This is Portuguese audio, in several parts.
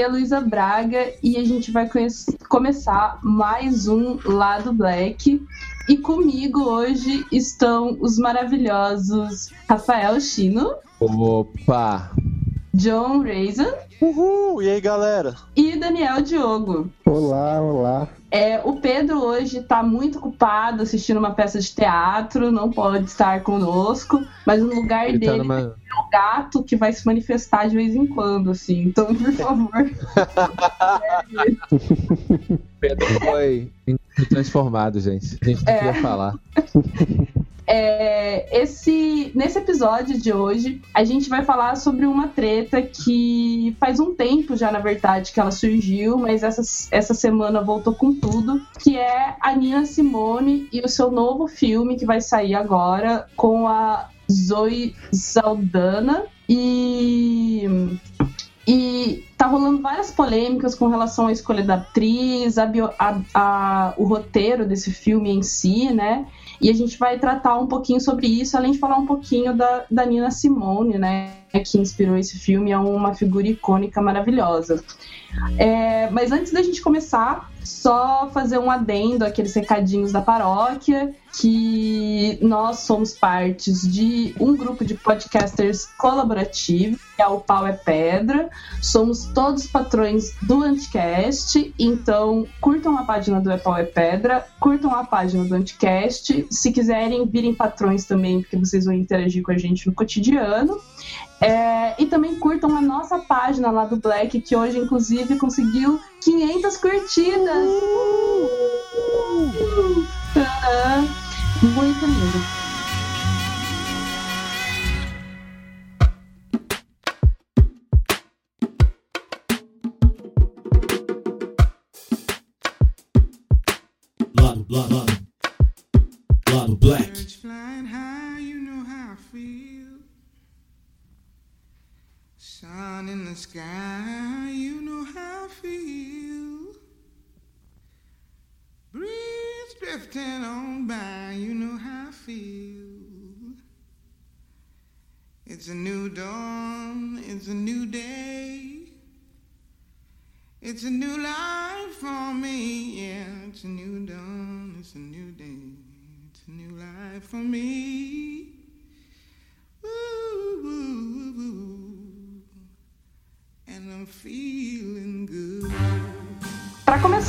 Aqui é a Luísa Braga e a gente vai começar mais um Lado Black. E comigo hoje estão os maravilhosos Rafael Chino, Opa! John Raisin Uhul! E aí, galera? e Daniel Diogo. Olá, olá. É, o Pedro hoje tá muito ocupado assistindo uma peça de teatro, não pode estar conosco, mas no lugar Ele tá dele numa... é o gato que vai se manifestar de vez em quando, assim. Então, por favor. Pedro foi transformado, gente. A gente não É. queria falar. É, esse, nesse episódio de hoje, a gente vai falar sobre uma treta que faz um tempo já, na verdade, que ela surgiu, mas essa, essa semana voltou com tudo, que é a Nina Simone e o seu novo filme que vai sair agora com a Zoe Saldana e e tá rolando várias polêmicas com relação à escolha da atriz, a bio- a- a- o roteiro desse filme em si, né? E a gente vai tratar um pouquinho sobre isso, além de falar um pouquinho da, da Nina Simone, né? Que inspirou esse filme, é uma figura icônica maravilhosa. É, mas antes da gente começar, só fazer um adendo àqueles recadinhos da paróquia, que nós somos partes de um grupo de podcasters colaborativo, que é o Pau é Pedra. Somos todos patrões do Anticast, então curtam a página do É Pau é Pedra, curtam a página do Anticast. Se quiserem, virem patrões também, porque vocês vão interagir com a gente no cotidiano. É, e também curtam a nossa página lá do Black, que hoje, inclusive, conseguiu 500 curtidas. Tadã! Muito lindo. Blood, blood, blood, blood black.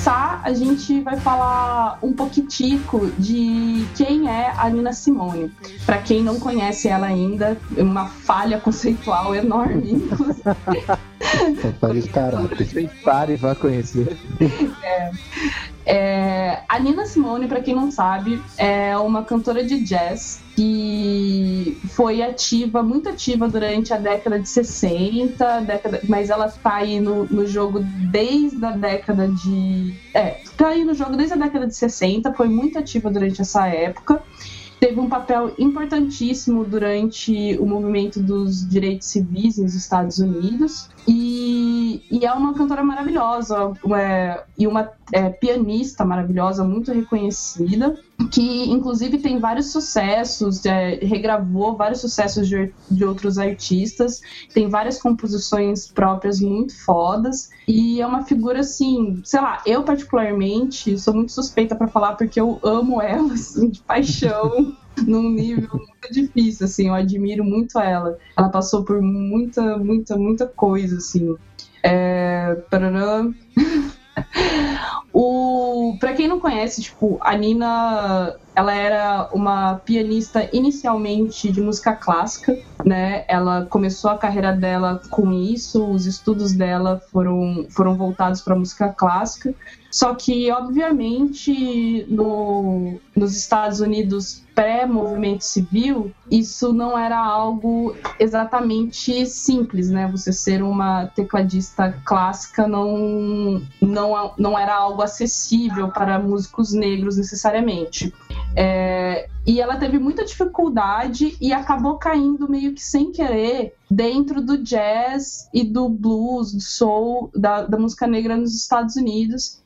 Começar, a gente vai falar um pouquitico de quem é a Nina Simone. Para quem não conhece ela ainda, é uma falha conceitual enorme. inclusive. Falha de caráter. Tem pare e vá conhecer. É, a Nina Simone, para quem não sabe, é uma cantora de jazz que foi ativa, muito ativa durante a década de 60, década, mas ela tá aí no, no jogo desde a década de. É, tá aí no jogo desde a década de 60, foi muito ativa durante essa época. Teve um papel importantíssimo durante o movimento dos direitos civis nos Estados Unidos. E, e é uma cantora maravilhosa é, e uma é, pianista maravilhosa, muito reconhecida, que inclusive tem vários sucessos, é, regravou vários sucessos de, de outros artistas, tem várias composições próprias muito fodas. E é uma figura assim, sei lá, eu particularmente sou muito suspeita para falar porque eu amo ela, assim, de paixão. num nível muito difícil, assim, eu admiro muito ela. Ela passou por muita, muita, muita coisa, assim. É... O, pra quem não conhece, tipo, a Nina, ela era uma pianista inicialmente de música clássica, né? Ela começou a carreira dela com isso, os estudos dela foram, foram voltados para música clássica. Só que, obviamente, no, nos Estados Unidos pré-movimento civil, isso não era algo exatamente simples, né? Você ser uma tecladista clássica não, não, não era algo acessível para músicos negros necessariamente. É, e ela teve muita dificuldade e acabou caindo meio que sem querer dentro do jazz e do blues, do soul, da, da música negra nos Estados Unidos.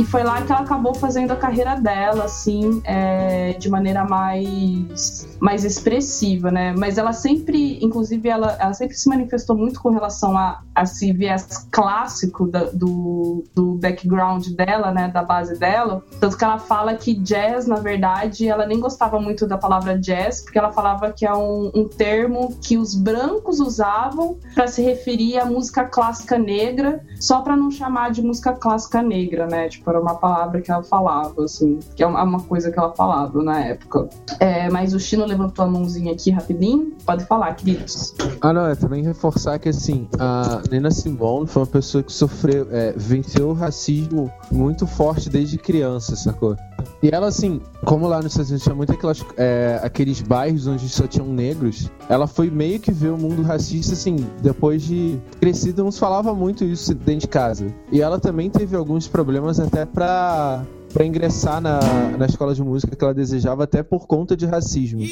E foi lá que ela acabou fazendo a carreira dela, assim, é, de maneira mais, mais expressiva, né? Mas ela sempre, inclusive, ela, ela sempre se manifestou muito com relação a, a esse viés clássico da, do, do background dela, né? Da base dela. Tanto que ela fala que jazz, na verdade, ela nem gostava muito da palavra jazz, porque ela falava que é um, um termo que os brancos usavam para se referir à música clássica negra, só para não chamar de música clássica negra, né? Tipo, era uma palavra que ela falava, assim, que é uma coisa que ela falava na época. É, mas o Chino levantou a mãozinha aqui rapidinho. Pode falar, queridos. Ah, não, é também reforçar que assim, a Nina Simone foi uma pessoa que sofreu, é, venceu o racismo muito forte desde criança, sacou? E ela, assim, como lá nos Estados Unidos tinha muito aquelas, é, aqueles bairros onde só tinham negros, ela foi meio que ver o mundo racista, assim, depois de crescido, não se falava muito isso dentro de casa. E ela também teve alguns problemas até pra, pra ingressar na, na escola de música que ela desejava, até por conta de racismo.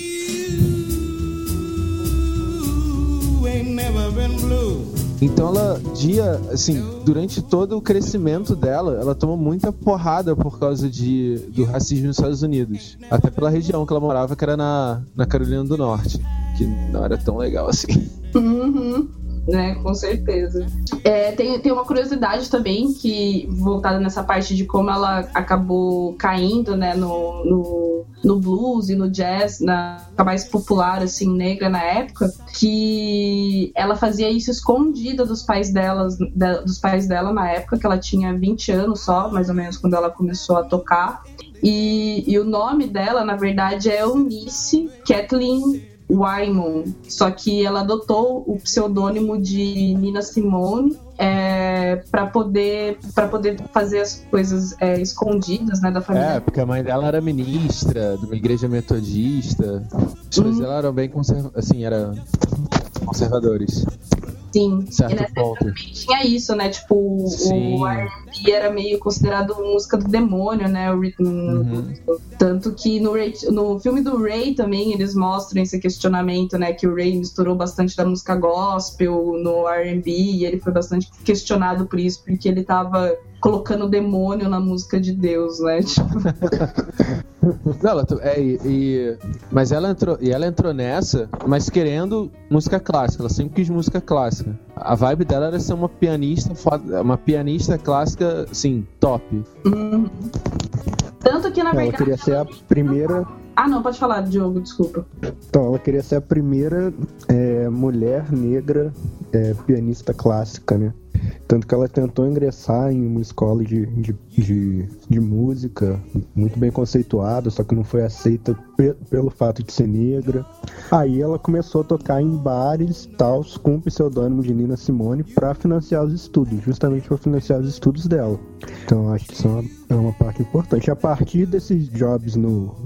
Então ela, dia, assim, durante todo o crescimento dela, ela tomou muita porrada por causa de, do racismo nos Estados Unidos. Até pela região que ela morava, que era na, na Carolina do Norte. Que não era tão legal assim. Uhum. Né, com certeza. É, tem, tem uma curiosidade também que voltada nessa parte de como ela acabou caindo, né, no, no, no blues e no jazz, na mais popular assim negra na época, que ela fazia isso escondida dos pais delas, da, dos pais dela na época que ela tinha 20 anos só, mais ou menos quando ela começou a tocar. E, e o nome dela, na verdade, é Eunice Kathleen Wyman, só que ela adotou o pseudônimo de Nina Simone é, para poder para poder fazer as coisas é, escondidas né, da família. É, porque a mãe dela era ministra de uma igreja metodista. Os pais dela eram bem conserva assim, era conservadores. Sim, Certo e nessa ponto. época também tinha isso, né? Tipo, Sim. o R&B era meio considerado música do demônio, né? O ritmo. Uhum. Tanto que no, Ray- no filme do Ray também eles mostram esse questionamento, né? Que o Ray misturou bastante da música gospel no R&B e ele foi bastante questionado por isso, porque ele tava colocando o demônio na música de Deus, né? Tipo, Não, ela, é, e, mas ela entrou, e ela entrou nessa, mas querendo música clássica. Ela sempre quis música clássica. A vibe dela era ser uma pianista, uma pianista clássica, assim, top. uhum. Tanto que, na Ela verdade. queria ser a primeira. Ah, não, pode falar, Diogo, desculpa. Então, ela queria ser a primeira é, mulher negra é, pianista clássica, né? Tanto que ela tentou ingressar em uma escola de, de, de, de música muito bem conceituada, só que não foi aceita pe- pelo fato de ser negra. Aí ela começou a tocar em bares tal, com o pseudônimo de Nina Simone para financiar os estudos, justamente para financiar os estudos dela. Então acho que isso é uma, é uma parte importante. A partir desses jobs no-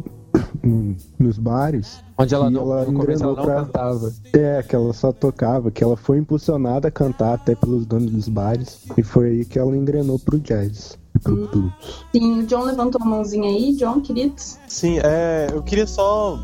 nos bares, Onde ela não, ela ela não pra- cantava. é, que ela só tocava, que ela foi impulsionada a cantar até pelos donos dos bares. E foi aí que ela engrenou pro jazz. Sim, o John levantou a mãozinha aí, John, querido. Sim, é, eu queria só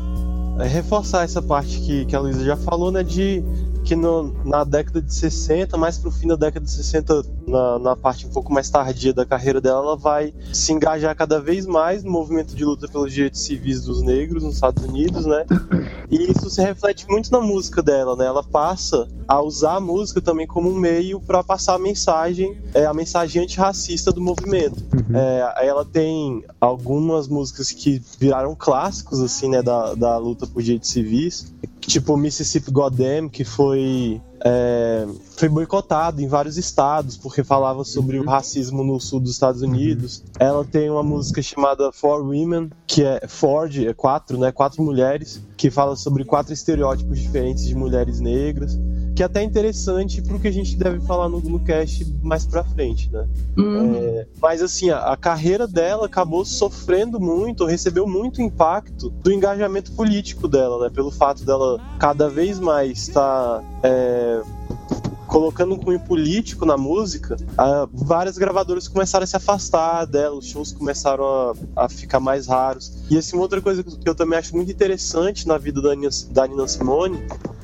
é, reforçar essa parte que, que a Luísa já falou, né? De que no, na década de 60, mais pro fim da década de 60, na, na parte um pouco mais tardia da carreira dela, ela vai se engajar cada vez mais no movimento de luta pelos direitos civis dos negros nos Estados Unidos, né? E isso se reflete muito na música dela, né? Ela passa a usar a música também como um meio para passar a mensagem, é, a mensagem antirracista do movimento. Uhum. É, ela tem algumas músicas que viraram clássicos, assim, né, da, da luta por direitos civis, tipo Mississippi Goddamn, que foi é, foi boicotado em vários estados porque falava sobre o racismo no sul dos Estados Unidos. Ela tem uma música chamada For Women, que é Ford, é quatro, né? Quatro mulheres, que fala sobre quatro estereótipos diferentes de mulheres negras. Que é até interessante pro que a gente deve falar no, no cast mais pra frente, né? Uhum. É, mas assim, a, a carreira dela acabou sofrendo muito, recebeu muito impacto do engajamento político dela, né? Pelo fato dela cada vez mais estar é, colocando um cunho político na música, ah, várias gravadoras começaram a se afastar dela, os shows começaram a, a ficar mais raros. E assim, uma outra coisa que eu também acho muito interessante na vida da Nina, da Nina Simone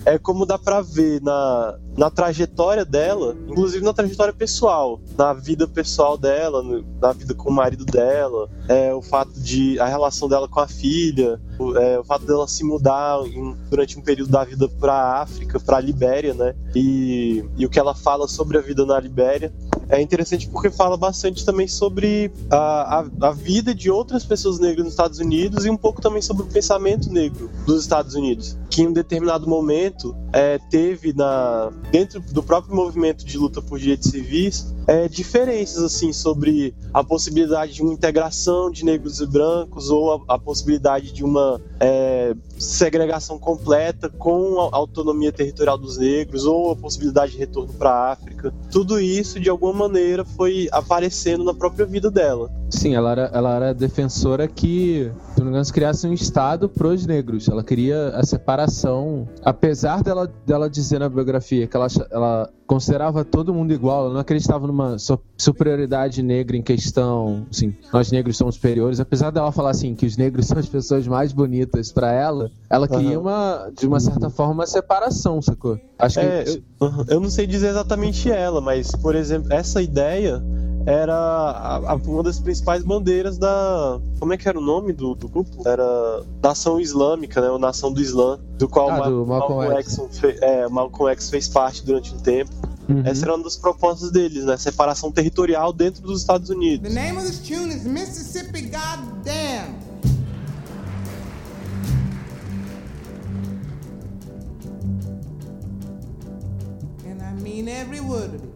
é como dá pra ver na, na trajetória dela, inclusive na trajetória pessoal, na vida pessoal dela, na vida com o marido dela, é, o fato de a relação dela com a filha, o, é, o fato dela se mudar em- durante um período da vida pra África, pra Libéria, né? E, e o que ela fala sobre a vida na Libéria é interessante porque fala bastante também sobre a, a, a vida de outras pessoas negras nos Estados Unidos e um pouco também sobre o pensamento negro dos Estados Unidos, que em um determinado momento é, teve na dentro do próprio movimento de luta por direitos civis é, diferenças assim sobre a possibilidade de uma integração de negros e brancos ou a, a possibilidade de uma é, segregação completa com a autonomia territorial dos negros ou a possibilidade de retorno para a África. Tudo isso de alguma maneira foi aparecendo na própria vida dela. Sim, ela era, ela era defensora que, não criasse um Estado pros negros. Ela queria a separação. Apesar dela, dela dizer na biografia que ela, ela considerava todo mundo igual, ela não acreditava numa su- superioridade negra em questão, assim, nós negros somos superiores. Apesar dela falar assim que os negros são as pessoas mais bonitas pra ela, ela queria Aham. uma, de uma certa forma, uma separação, sacou? Acho que É, eu, eu não sei dizer exatamente ela, mas, por exemplo, essa ideia era a- a- uma das principais bandeiras da. Como é que era o nome do, do grupo? Era Nação Islâmica, né? O Nação do Islã, do qual Ah, Ma- do Malcolm X. X fe- é, Malcolm X fez parte durante um tempo. Uhum. Essa era uma das propostas deles, né? Separação territorial dentro dos Estados Unidos. The name of this tune is Mississippi Goddamn. And I mean every word of it.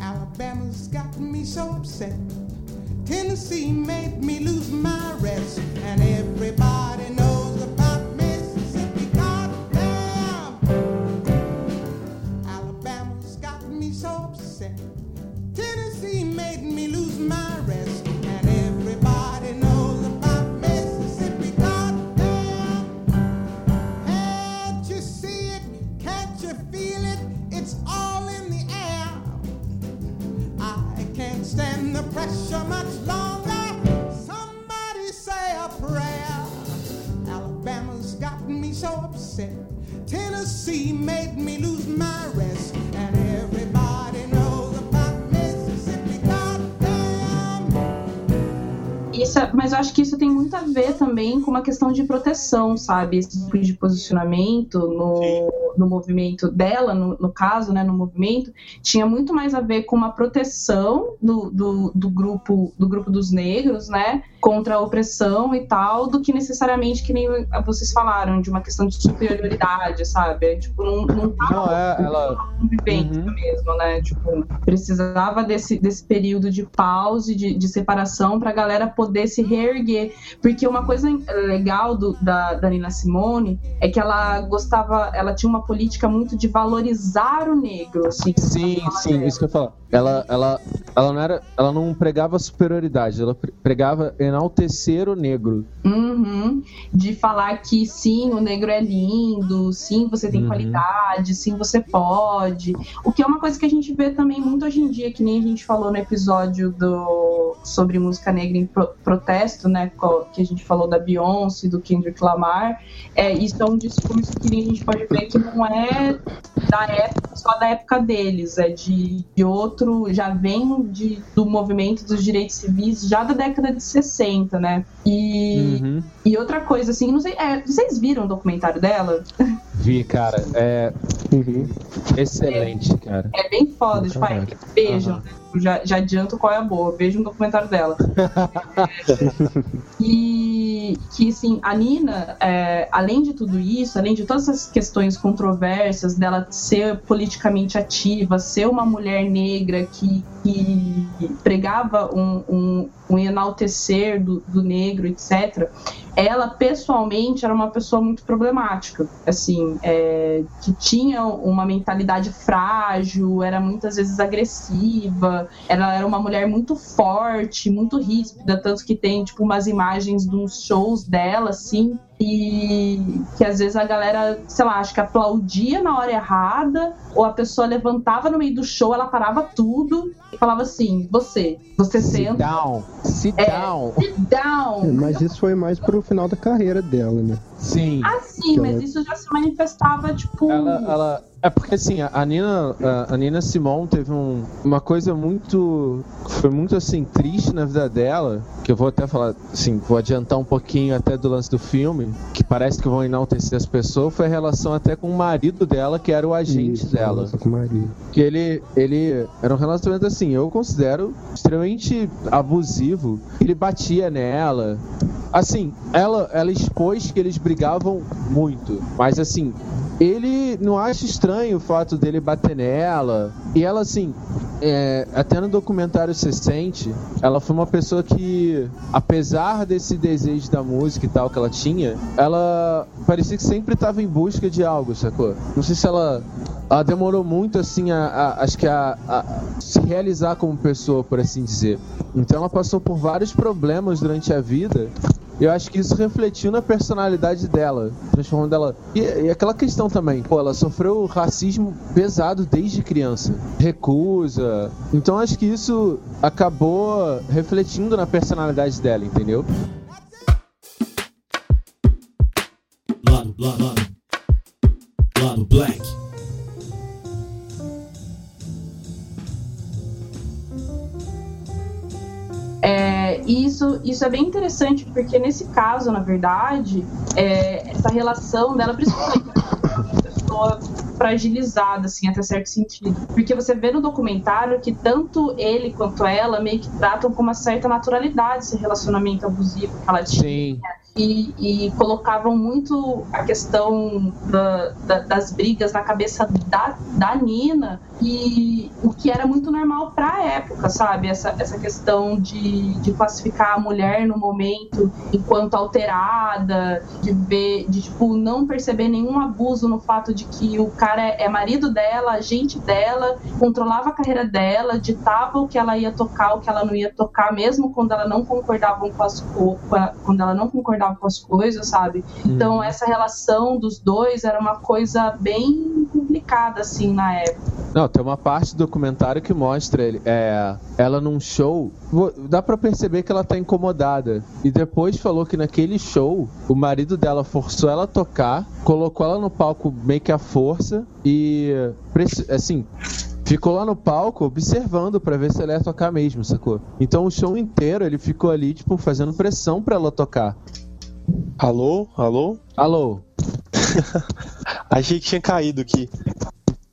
Alabama's got me so upset. Tennessee made me lose my rest. And everybody knows so upset. Mas eu acho que isso tem muito a ver também com uma questão de proteção, sabe? Esse tipo de posicionamento no, no movimento dela, no, no caso, né, no movimento, tinha muito mais a ver com uma proteção do, do, do grupo do grupo dos negros, né? Contra a opressão e tal, do que necessariamente que nem vocês falaram, de uma questão de superioridade, sabe? Tipo, não, não tava Não, é, ela. convivência Uhum. mesmo, né? Tipo, precisava desse, desse período de pause, de, de separação, pra galera poder se reerguer. Porque uma coisa legal do- da, da Nina Simone é que ela gostava, ela tinha uma política muito de valorizar o negro, assim. Sim, sim, isso que eu falar. Ela, ela ela não era, ela não pregava superioridade, ela pre- pregava enaltecer o negro. Uhum. De falar que sim, o negro é lindo, sim, você tem Uhum. qualidade, sim, você pode. O que é uma coisa que a gente vê também muito hoje em dia, que nem a gente falou no episódio do sobre música negra em pro- protesto, né? co- Que a gente falou da Beyoncé, do Kendrick Lamar. É, isso é um discurso que a gente pode ver que não é da época, só da época deles, é de, de outro, já vem de, do movimento dos direitos civis já da década de 60, né? E, Uhum. e outra coisa, assim, não sei, é, vocês viram o documentário dela? Vi, cara, é Uhum. excelente, cara. É bem foda, tipo, Caraca. vejam, né? já, já adianto qual é a boa, vejam o documentário dela. e que, assim, a Nina, é, além de tudo isso, além de todas essas questões controversas dela ser politicamente ativa, ser uma mulher negra que, que pregava um, um, um enaltecer do, do negro, etc., ela pessoalmente era uma pessoa muito problemática, assim, é, que tinha uma mentalidade frágil, era muitas vezes agressiva, ela era uma mulher muito forte, muito ríspida, tanto que tem tipo umas imagens de uns shows dela, assim, e que às vezes a galera, sei lá, acho que aplaudia na hora errada, ou a pessoa levantava no meio do show, ela parava tudo e falava assim: você, você Sit senta, down, sit É. down. sit down. Mas isso foi mais pro final da carreira dela, né? Sim. Ah, sim, mas ela- isso já se manifestava, tipo. Ela, ela- é porque assim, a Nina, a- Nina Simone teve um- uma coisa muito, foi muito assim triste na vida dela, que eu vou até falar, assim, vou adiantar um pouquinho até do lance do filme, que parece que vão enaltecer as pessoas, foi a relação até com o marido dela, que era o agente Isso, dela. nossa, com Maria. Que ele, ele era um relacionamento assim, eu considero extremamente abusivo. Ele batia nela. Assim, ela, ela expôs que eles brigavam muito. Mas assim, ele não acha estranho o fato dele bater nela. E ela, assim, é, até no documentário você sente, ela foi uma pessoa que, apesar desse desejo da música e tal que ela tinha, ela parecia que sempre estava em busca de algo, sacou? Não sei se ela ela demorou muito assim a, a- acho que a, a se realizar como pessoa por assim dizer então ela passou por vários problemas durante a vida eu acho que isso refletiu na personalidade dela transformando ela. E, e aquela questão também pô ela sofreu racismo pesado desde criança. Recusa. Então acho que isso acabou refletindo na personalidade dela entendeu? Lado, lado, lado, lado black. E isso, isso é bem interessante, porque nesse caso, na verdade, é, essa relação dela, principalmente pessoa fragilizada, assim, até certo sentido. Porque você vê no documentário que tanto ele quanto ela meio que tratam com uma certa naturalidade esse relacionamento abusivo que ela tinha sim e, e colocavam muito a questão da- da- das brigas na cabeça da, da Nina e o que era muito normal para a época, sabe? Essa, essa questão de, de classificar a mulher no momento enquanto alterada, de ver, de tipo, não perceber nenhum abuso no fato de que o cara é, marido dela, agente dela, controlava a carreira dela, ditava o que ela ia tocar, o que ela não ia tocar, mesmo quando ela não concordava com as quando ela não concordava com as coisas, sabe? Então essa relação dos dois era uma coisa bem complicada assim na época. Não, tem uma parte do documentário que mostra ele, é, ela num show. Dá pra perceber que ela tá incomodada. E depois falou que naquele show, o marido dela forçou ela a tocar, colocou ela no palco meio que à força e. Assim. Ficou lá no palco observando pra ver se ela ia tocar mesmo, sacou? Então o show inteiro ele ficou ali, tipo, fazendo pressão pra ela tocar. Alô? Alô? Alô? Achei que tinha caído aqui.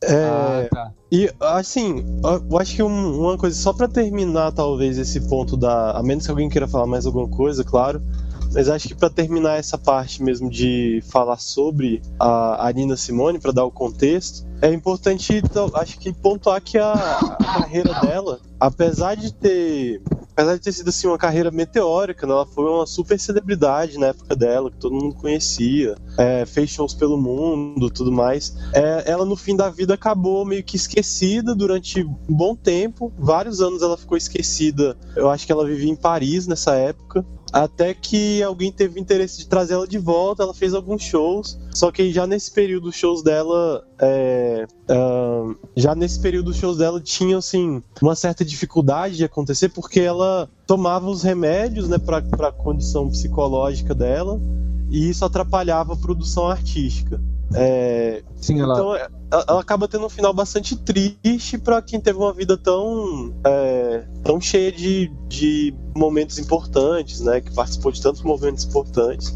É, Ah, tá. E assim, eu acho que um- uma coisa, só pra terminar talvez esse ponto da. A menos que alguém queira falar mais alguma coisa, claro. Mas acho que para terminar essa parte mesmo de falar sobre a, a Nina Simone, para dar o contexto, é importante, então, acho que pontuar que a, a carreira dela, apesar de ter apesar de ter sido assim uma carreira meteórica, né, ela foi uma super celebridade na época dela, que todo mundo conhecia, é, fez shows pelo mundo, tudo mais. É, ela no fim da vida acabou meio que esquecida durante um bom tempo, vários anos ela ficou esquecida. Eu acho que ela vivia em Paris nessa época. Até que alguém teve interesse de trazer ela de volta, ela fez alguns shows. Só que já nesse período os shows dela. É, uh, já nesse período os shows dela tinham assim, uma certa dificuldade de acontecer, porque ela tomava os remédios né, para a condição psicológica dela, e isso atrapalhava a produção artística. É, Sim, ela... Então ela, ela acaba tendo um final bastante triste para quem teve uma vida tão, é, tão cheia de, de momentos importantes, né? Que participou de tantos momentos importantes.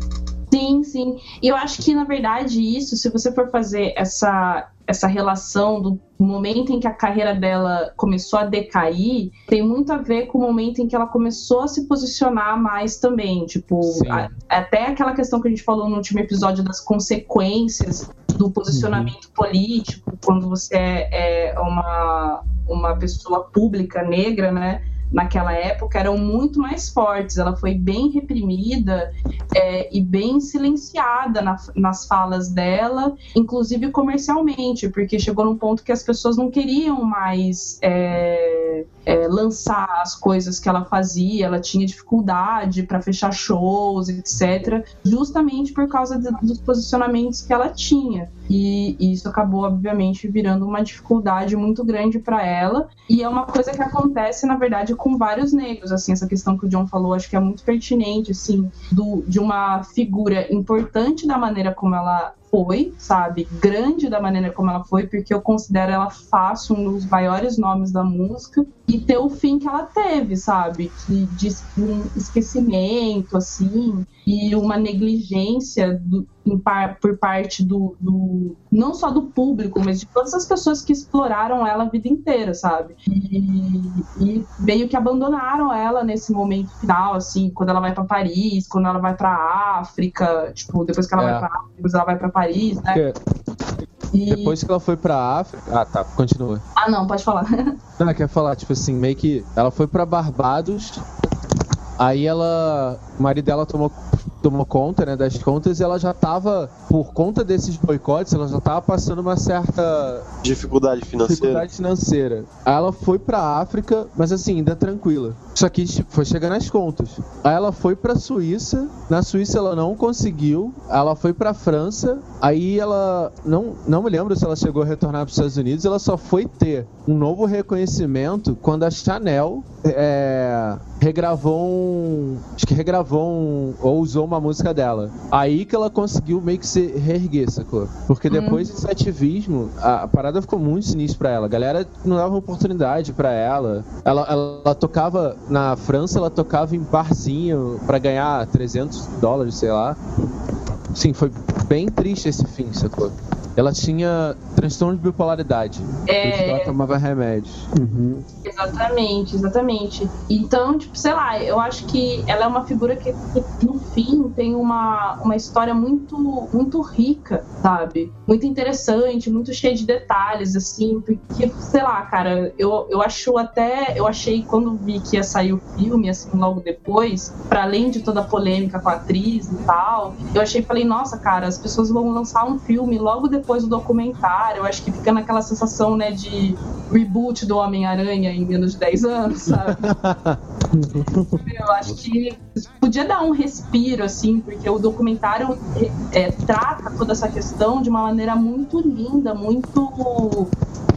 Sim, sim. E eu acho que, na verdade, isso, se você for fazer essa, essa relação do momento em que a carreira dela começou a decair, tem muito a ver com o momento em que ela começou a se posicionar mais também. Tipo, a, até aquela questão que a gente falou no último episódio das consequências do posicionamento uhum. político, quando você é, é uma, uma pessoa pública negra, né? Naquela época eram muito mais fortes. Ela foi bem reprimida é, e bem silenciada na, nas falas dela, inclusive comercialmente, porque chegou num ponto que as pessoas não queriam mais é, é, lançar as coisas que ela fazia. Ela tinha dificuldade para fechar shows, etc., justamente por causa de, dos posicionamentos que ela tinha. E, e isso acabou, obviamente, virando uma dificuldade muito grande para ela. E é uma coisa que acontece, na verdade, com vários negros, assim, essa questão que o John falou, acho que é muito pertinente, assim, do, de uma figura importante da maneira como ela foi, sabe? Grande da maneira como ela foi, porque eu considero ela fácil, um dos maiores nomes da música, e ter o fim que ela teve, sabe? Que, de um esquecimento, assim, e uma negligência do, par, por parte do, do, não só do público, mas de todas as pessoas que exploraram ela a vida inteira, sabe? E, e meio que abandonaram ela nesse momento final, assim, quando ela vai para Paris, quando ela vai para África, tipo, depois que ela é. vai para África, ela vai para Paris, né? E... Depois que ela foi pra África. Ah, tá, continua. Ah, não, pode falar. Não, quer falar, tipo assim, meio que ela foi pra Barbados, aí ela. O marido dela tomou tomou conta né, das contas e ela já estava, por conta desses boicotes, ela já estava passando uma certa dificuldade financeira. Dificuldade financeira. Aí ela foi para África, mas assim, ainda tranquila. Só que tipo, foi chegar nas contas. Aí ela foi para Suíça, na Suíça ela não conseguiu, ela foi para França, aí ela não não me lembro se ela chegou a retornar para os Estados Unidos, ela só foi ter um novo reconhecimento quando a Chanel é, regravou um, acho que regravou um, ou usou uma música dela. Aí que ela conseguiu meio que se reerguer, sacou? Porque depois desse ativismo, a, a, parada ficou muito sinistra pra ela. A galera não dava oportunidade pra ela. Ela, ela. ela, tocava na França, ela tocava em barzinho pra ganhar 300 dólares, sei lá. Sim, foi bem triste esse fim, sacou? Ela tinha transtorno de bipolaridade. É... Ela tomava remédios. Uhum. Exatamente, exatamente. Então, tipo, sei lá, eu acho que ela é uma figura que, que, no fim tem uma, uma história muito, muito rica, sabe? Muito interessante, muito cheia de detalhes, assim, porque, sei lá, cara, eu, eu acho até. Eu achei quando vi que ia sair o filme, assim, logo depois, para além de toda a polêmica com a atriz e tal, eu achei falei, nossa, cara, as pessoas vão lançar um filme logo depois depois do documentário, eu acho que fica naquela sensação, né, de reboot do Homem-Aranha em menos de 10 anos, sabe? eu acho que podia dar um respiro, assim, porque o documentário é, trata toda essa questão de uma maneira muito linda, muito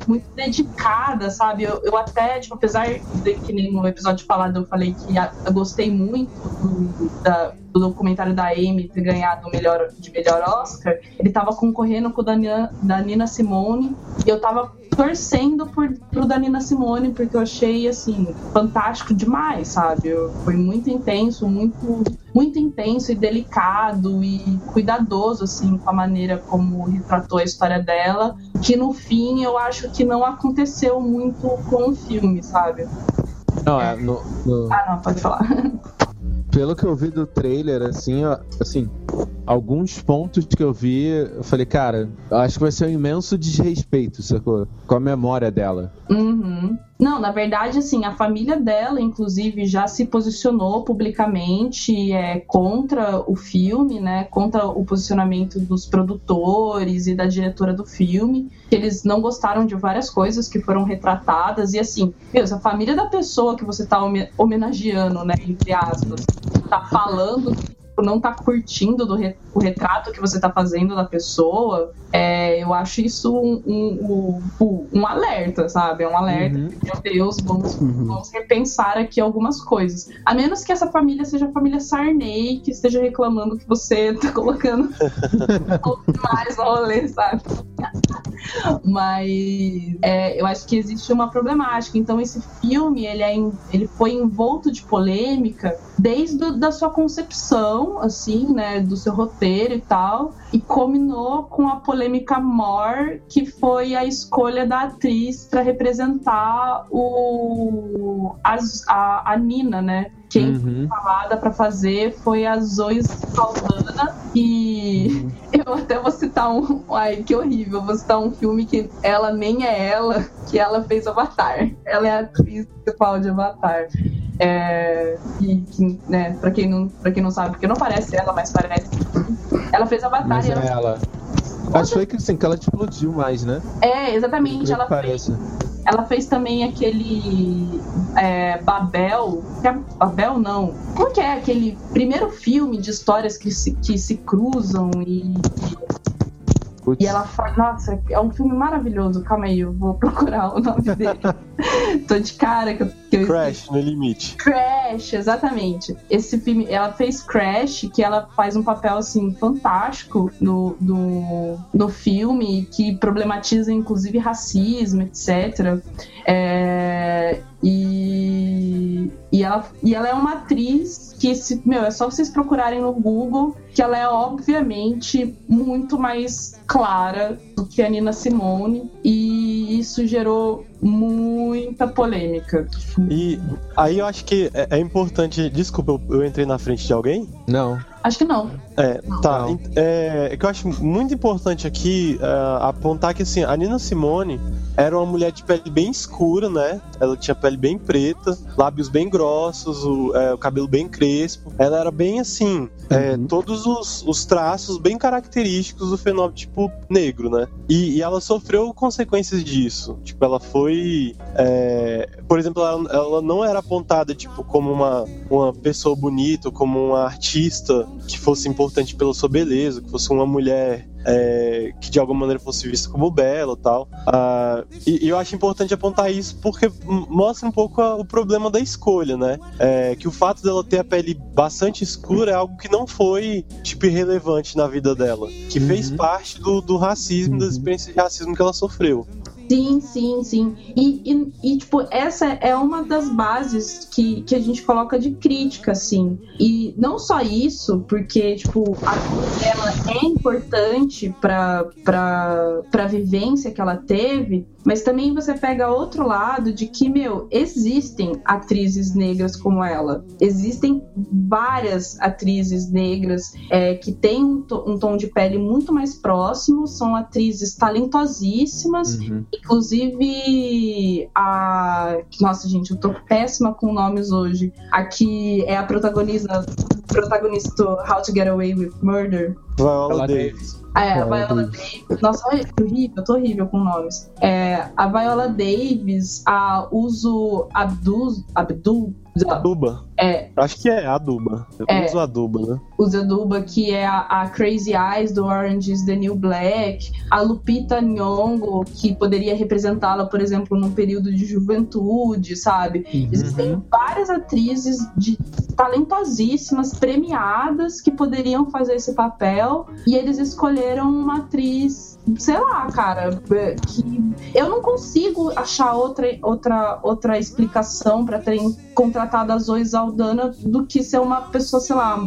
muito dedicada, sabe? Eu, eu até, tipo, apesar de que nem no episódio falado eu falei que eu gostei muito do, da, do documentário da Amy ter ganhado o melhor, de melhor Oscar, ele tava concorrendo com o da Nina, da Nina Simone e eu tava torcendo por, pro da Nina Simone porque eu achei, assim, fantástico demais, sabe? Foi muito intenso, muito muito intenso e delicado e cuidadoso assim com a maneira como retratou a história dela, que no fim eu acho que não aconteceu muito com o filme, sabe? Não, é no, no... Ah, não, pode falar. pelo que eu vi do trailer, assim, ó, assim, alguns pontos que eu vi, eu falei, cara, acho que vai ser um imenso desrespeito, sacou? Com a memória dela. Uhum. Não, na verdade, assim, a família dela, inclusive, já se posicionou publicamente é, contra o filme, né? Contra o posicionamento dos produtores e da diretora do filme. Eles não gostaram de várias coisas que foram retratadas. E assim, meu, a família da pessoa que você tá home- homenageando, né? Entre aspas, tá falando que não tá curtindo do re- o retrato que você tá fazendo da pessoa, é, eu acho isso um, um, um, um alerta, sabe? É um alerta. Uhum. Meu Deus, vamos, vamos repensar aqui algumas coisas. A menos que essa família seja a família Sarney, que esteja reclamando que você tá colocando mais no rolê, sabe? Mas é, eu acho que existe uma problemática. Então esse filme ele, é ele foi envolto de polêmica desde a da sua concepção, assim, né, do seu roteiro e tal, e combinou com a polêmica More, que foi a escolha da atriz para representar o a, a Nina, né? Quem Uhum. falada para fazer foi a Zoe Saldana. E eu até vou citar um ai que horrível vou citar um filme que ela nem é ela que ela fez Avatar. Ela é a atriz principal de Avatar. É, e que, né, pra quem não para quem não sabe porque não parece ela mas parece ela fez Avatar Mas e é ela ela. Acho que foi que assim, que ela explodiu mais, né? é exatamente ela fez. Ela fez também aquele é, Babel. é- Babel não. Como que é aquele primeiro filme de histórias que se, que se cruzam e, Putz. e ela fala. Nossa, é um filme maravilhoso. Calma aí, eu vou procurar o nome dele. Tô de cara que eu, que eu Crash no limite. Crash, exatamente. Esse filme, ela fez Crash, que ela faz um papel assim fantástico no, no, no filme, que problematiza inclusive racismo, etc. É, e, e, ela, e ela é uma atriz que, se, meu, é só vocês procurarem no Google, que ela é obviamente muito mais clara do que a Nina Simone, e isso gerou muita polêmica. E aí eu acho que é, é importante. Desculpa, eu, eu entrei na frente de alguém? Não. Acho que não. É, tá. É, é que eu acho muito importante aqui é, apontar que assim, a Nina Simone era uma mulher de pele bem escura, né? Ela tinha pele bem preta, lábios bem grossos, o, é, o cabelo bem crespo. Ela era bem assim, é, Uhum. todos os, os traços bem característicos do fenótipo negro, né? E, e ela sofreu consequências disso. Tipo, ela foi. é, por exemplo, ela, ela não era apontada tipo, como uma, uma pessoa bonita, como uma artista que fosse importante pela sua beleza, que fosse uma mulher é, que de alguma maneira fosse vista como bela e tal. Ah, e, e eu acho importante apontar isso porque mostra um pouco a- o problema da escolha, né? É, que o fato dela ter a pele bastante escura é algo que não foi, tipo, irrelevante na vida dela. Que fez Uhum. parte do, do racismo, das experiências de racismo que ela sofreu. Sim, sim, sim. E, e, e, tipo, essa é uma das bases que, que a gente coloca de crítica, assim. E não só isso, porque, tipo, a cor dela é importante pra, pra, pra vivência que ela teve, mas também você pega outro lado de que, meu, existem atrizes negras como ela. Existem várias atrizes negras é, que têm um, um tom de pele muito mais próximo, são atrizes talentosíssimas, Uhum. Inclusive, a. Nossa, gente, eu tô péssima com nomes hoje. Aqui é a protagonista, protagonista do How to Get Away with Murder. Viola Davis. É, a Viola Davis. Nossa, olha que horrível, eu tô horrível com nomes. É, a Viola Davis, a Uso Abdul. Abdul. Aduba. É, Acho que é Aduba. Eu É. uso Aduba, né? Usa Duba, que é a, a Crazy Eyes do Orange is the New Black, a Lupita Nyong'o, que poderia representá-la, por exemplo, num período de juventude, sabe? Existem várias atrizes de talentosíssimas, premiadas, que poderiam fazer esse papel, e eles escolheram uma atriz, sei lá, cara, é, que eu não consigo achar outra, outra, outra explicação para terem contratado a Zoe Saldana do que ser uma pessoa, sei lá,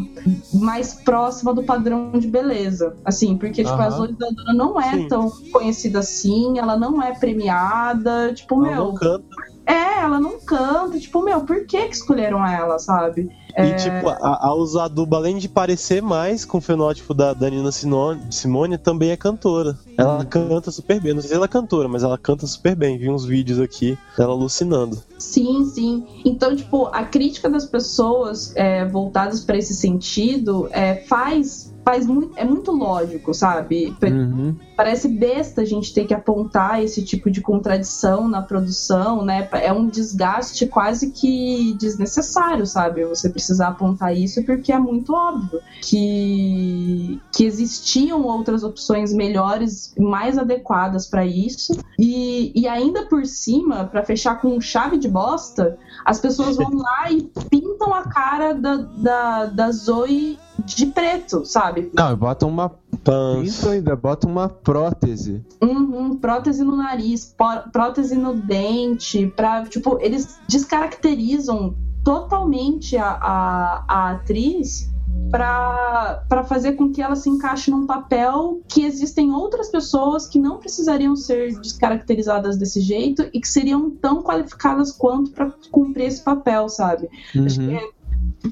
mais próxima do padrão de beleza. Assim, porque, tipo, a. Zoe Saldana não é Sim. tão conhecida assim, ela não é premiada, tipo, Ela meu. não canta. É, ela não canta. Tipo, meu, por que que escolheram ela, sabe? E, tipo, a, a Usaduba, além de parecer mais com o fenótipo da, da Nina Sino- Simone, também é cantora. Ela canta super bem. Não sei se ela é cantora, mas ela canta super bem. Vi uns vídeos aqui dela alucinando. Sim, sim. Então, tipo, a crítica das pessoas é, voltadas para esse sentido é, faz. Faz muito, é muito lógico, sabe? Uhum. Parece besta a gente ter que apontar esse tipo de contradição na produção, né? É um desgaste quase que desnecessário, sabe? Você precisar apontar isso porque é muito óbvio que, que existiam outras opções melhores, mais adequadas para isso. E, e ainda por cima, para fechar com chave de bosta, as pessoas vão lá e pintam a cara da, da, da Zoe de preto, sabe? Não, bota uma. Pans. Isso ainda, bota uma prótese. Uhum, prótese no nariz, prótese no dente, pra, tipo, eles descaracterizam totalmente a, a, a atriz pra pra fazer com que ela se encaixe num papel que existem outras pessoas que não precisariam ser descaracterizadas desse jeito e que seriam tão qualificadas quanto pra cumprir esse papel, sabe? Acho que Uhum. é-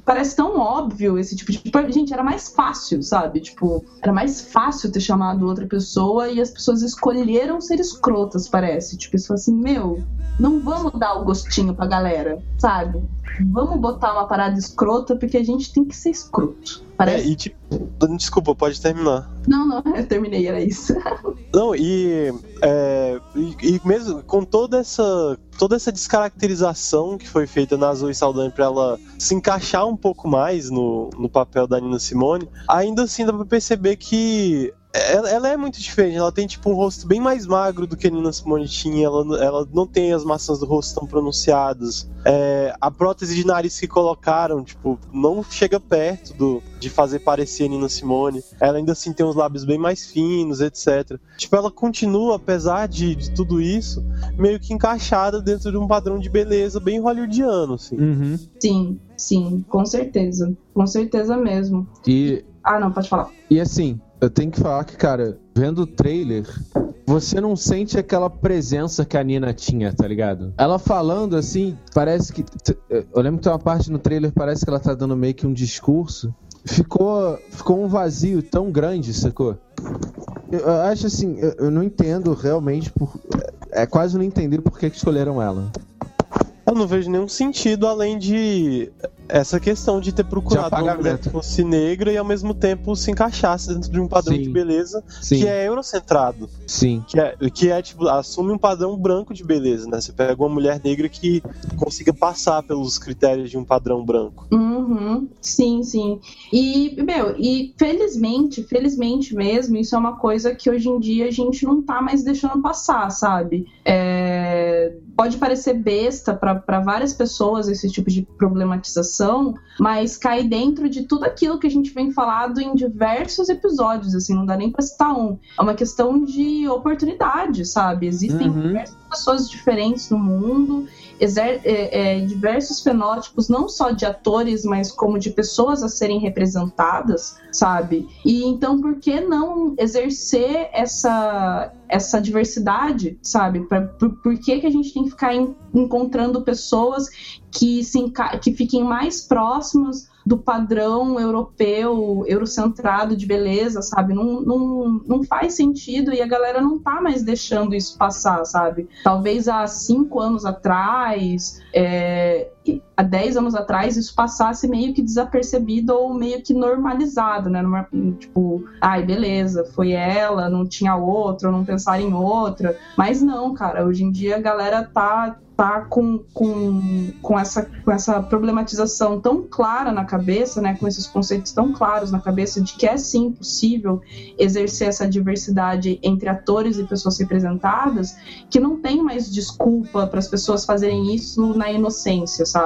parece tão óbvio esse tipo de. tipo, Gente, era mais fácil, sabe? Tipo, era mais fácil ter chamado outra pessoa e as pessoas escolheram ser escrotas, parece. Tipo, isso assim, meu, não vamos dar o gostinho pra galera, sabe? Vamos botar uma parada escrota porque a gente tem que ser escroto. É, Parece. e tipo, desculpa, pode terminar. Não, não, eu terminei, era isso. Não, e, é, e, e mesmo com toda essa toda essa descaracterização que foi feita na Zoe Saldanha pra ela se encaixar um pouco mais no, no papel da Nina Simone, ainda assim dá pra perceber que ela, ela é muito diferente. Ela tem tipo um rosto bem mais magro do que a Nina Simone tinha. Ela, ela não tem as maçãs do rosto tão pronunciadas. É, a prótese de nariz que colocaram, tipo, não chega perto do, de fazer parecer a Nina Simone. Ela ainda assim tem os lábios bem mais finos, etc. Tipo, ela continua, apesar de, de tudo isso, meio que encaixada dentro de um padrão de beleza bem hollywoodiano, assim. Uhum. Sim, sim, com certeza. Com certeza mesmo. E, Ah, não, pode falar. e assim, eu tenho que falar que, cara, vendo o trailer, você não sente aquela presença que a Nina tinha, tá ligado? Ela falando assim, parece que. Eu lembro que tem uma parte no trailer, parece que ela tá dando meio que um discurso. Ficou, ficou um vazio tão grande, sacou? Eu acho assim, eu, eu não entendo realmente por. É quase não entender por que, que escolheram ela. Eu não vejo nenhum sentido além de essa questão de ter procurado uma mulher que fosse negra e ao mesmo tempo se encaixasse dentro de um padrão Sim. de beleza Sim, que é eurocentrado. sim. Que é, que é, tipo, assume um padrão branco de beleza, né? Você pega uma mulher negra que consiga passar pelos critérios de um padrão branco. Uhum, sim, sim. E, meu, e felizmente, felizmente mesmo, isso é uma coisa que hoje em dia a gente não tá mais deixando passar, sabe? É, pode parecer besta para várias pessoas esse tipo de problematização, mas cai dentro de tudo aquilo que a gente vem falado em diversos episódios, assim, não dá nem pra citar um. É uma questão de oportunidade, sabe? Existem Uhum. diversas pessoas diferentes no mundo, exer- é, é, diversos fenótipos, não só de atores, mas como de pessoas a serem representadas, sabe? E então, por que não exercer essa, essa diversidade, sabe? Pra, por, por que, que a gente tem que ficar en- encontrando pessoas que, se que fiquem mais próximas do padrão europeu, eurocentrado de beleza, sabe? Não, não, não faz sentido e a galera não tá mais deixando isso passar, sabe? Talvez há cinco anos atrás, é, e há dez anos atrás, isso passasse meio que desapercebido ou meio que normalizado, né? Numa- Tipo, ai, beleza, foi ela, não tinha outra, não pensar em outra. Mas não, cara, hoje em dia a galera tá tá com, com, com, essa, com essa problematização tão clara na cabeça, né, com esses conceitos tão claros na cabeça de que é sim possível exercer essa diversidade entre atores e pessoas representadas, que não tem mais desculpa para as pessoas fazerem isso na inocência, sabe?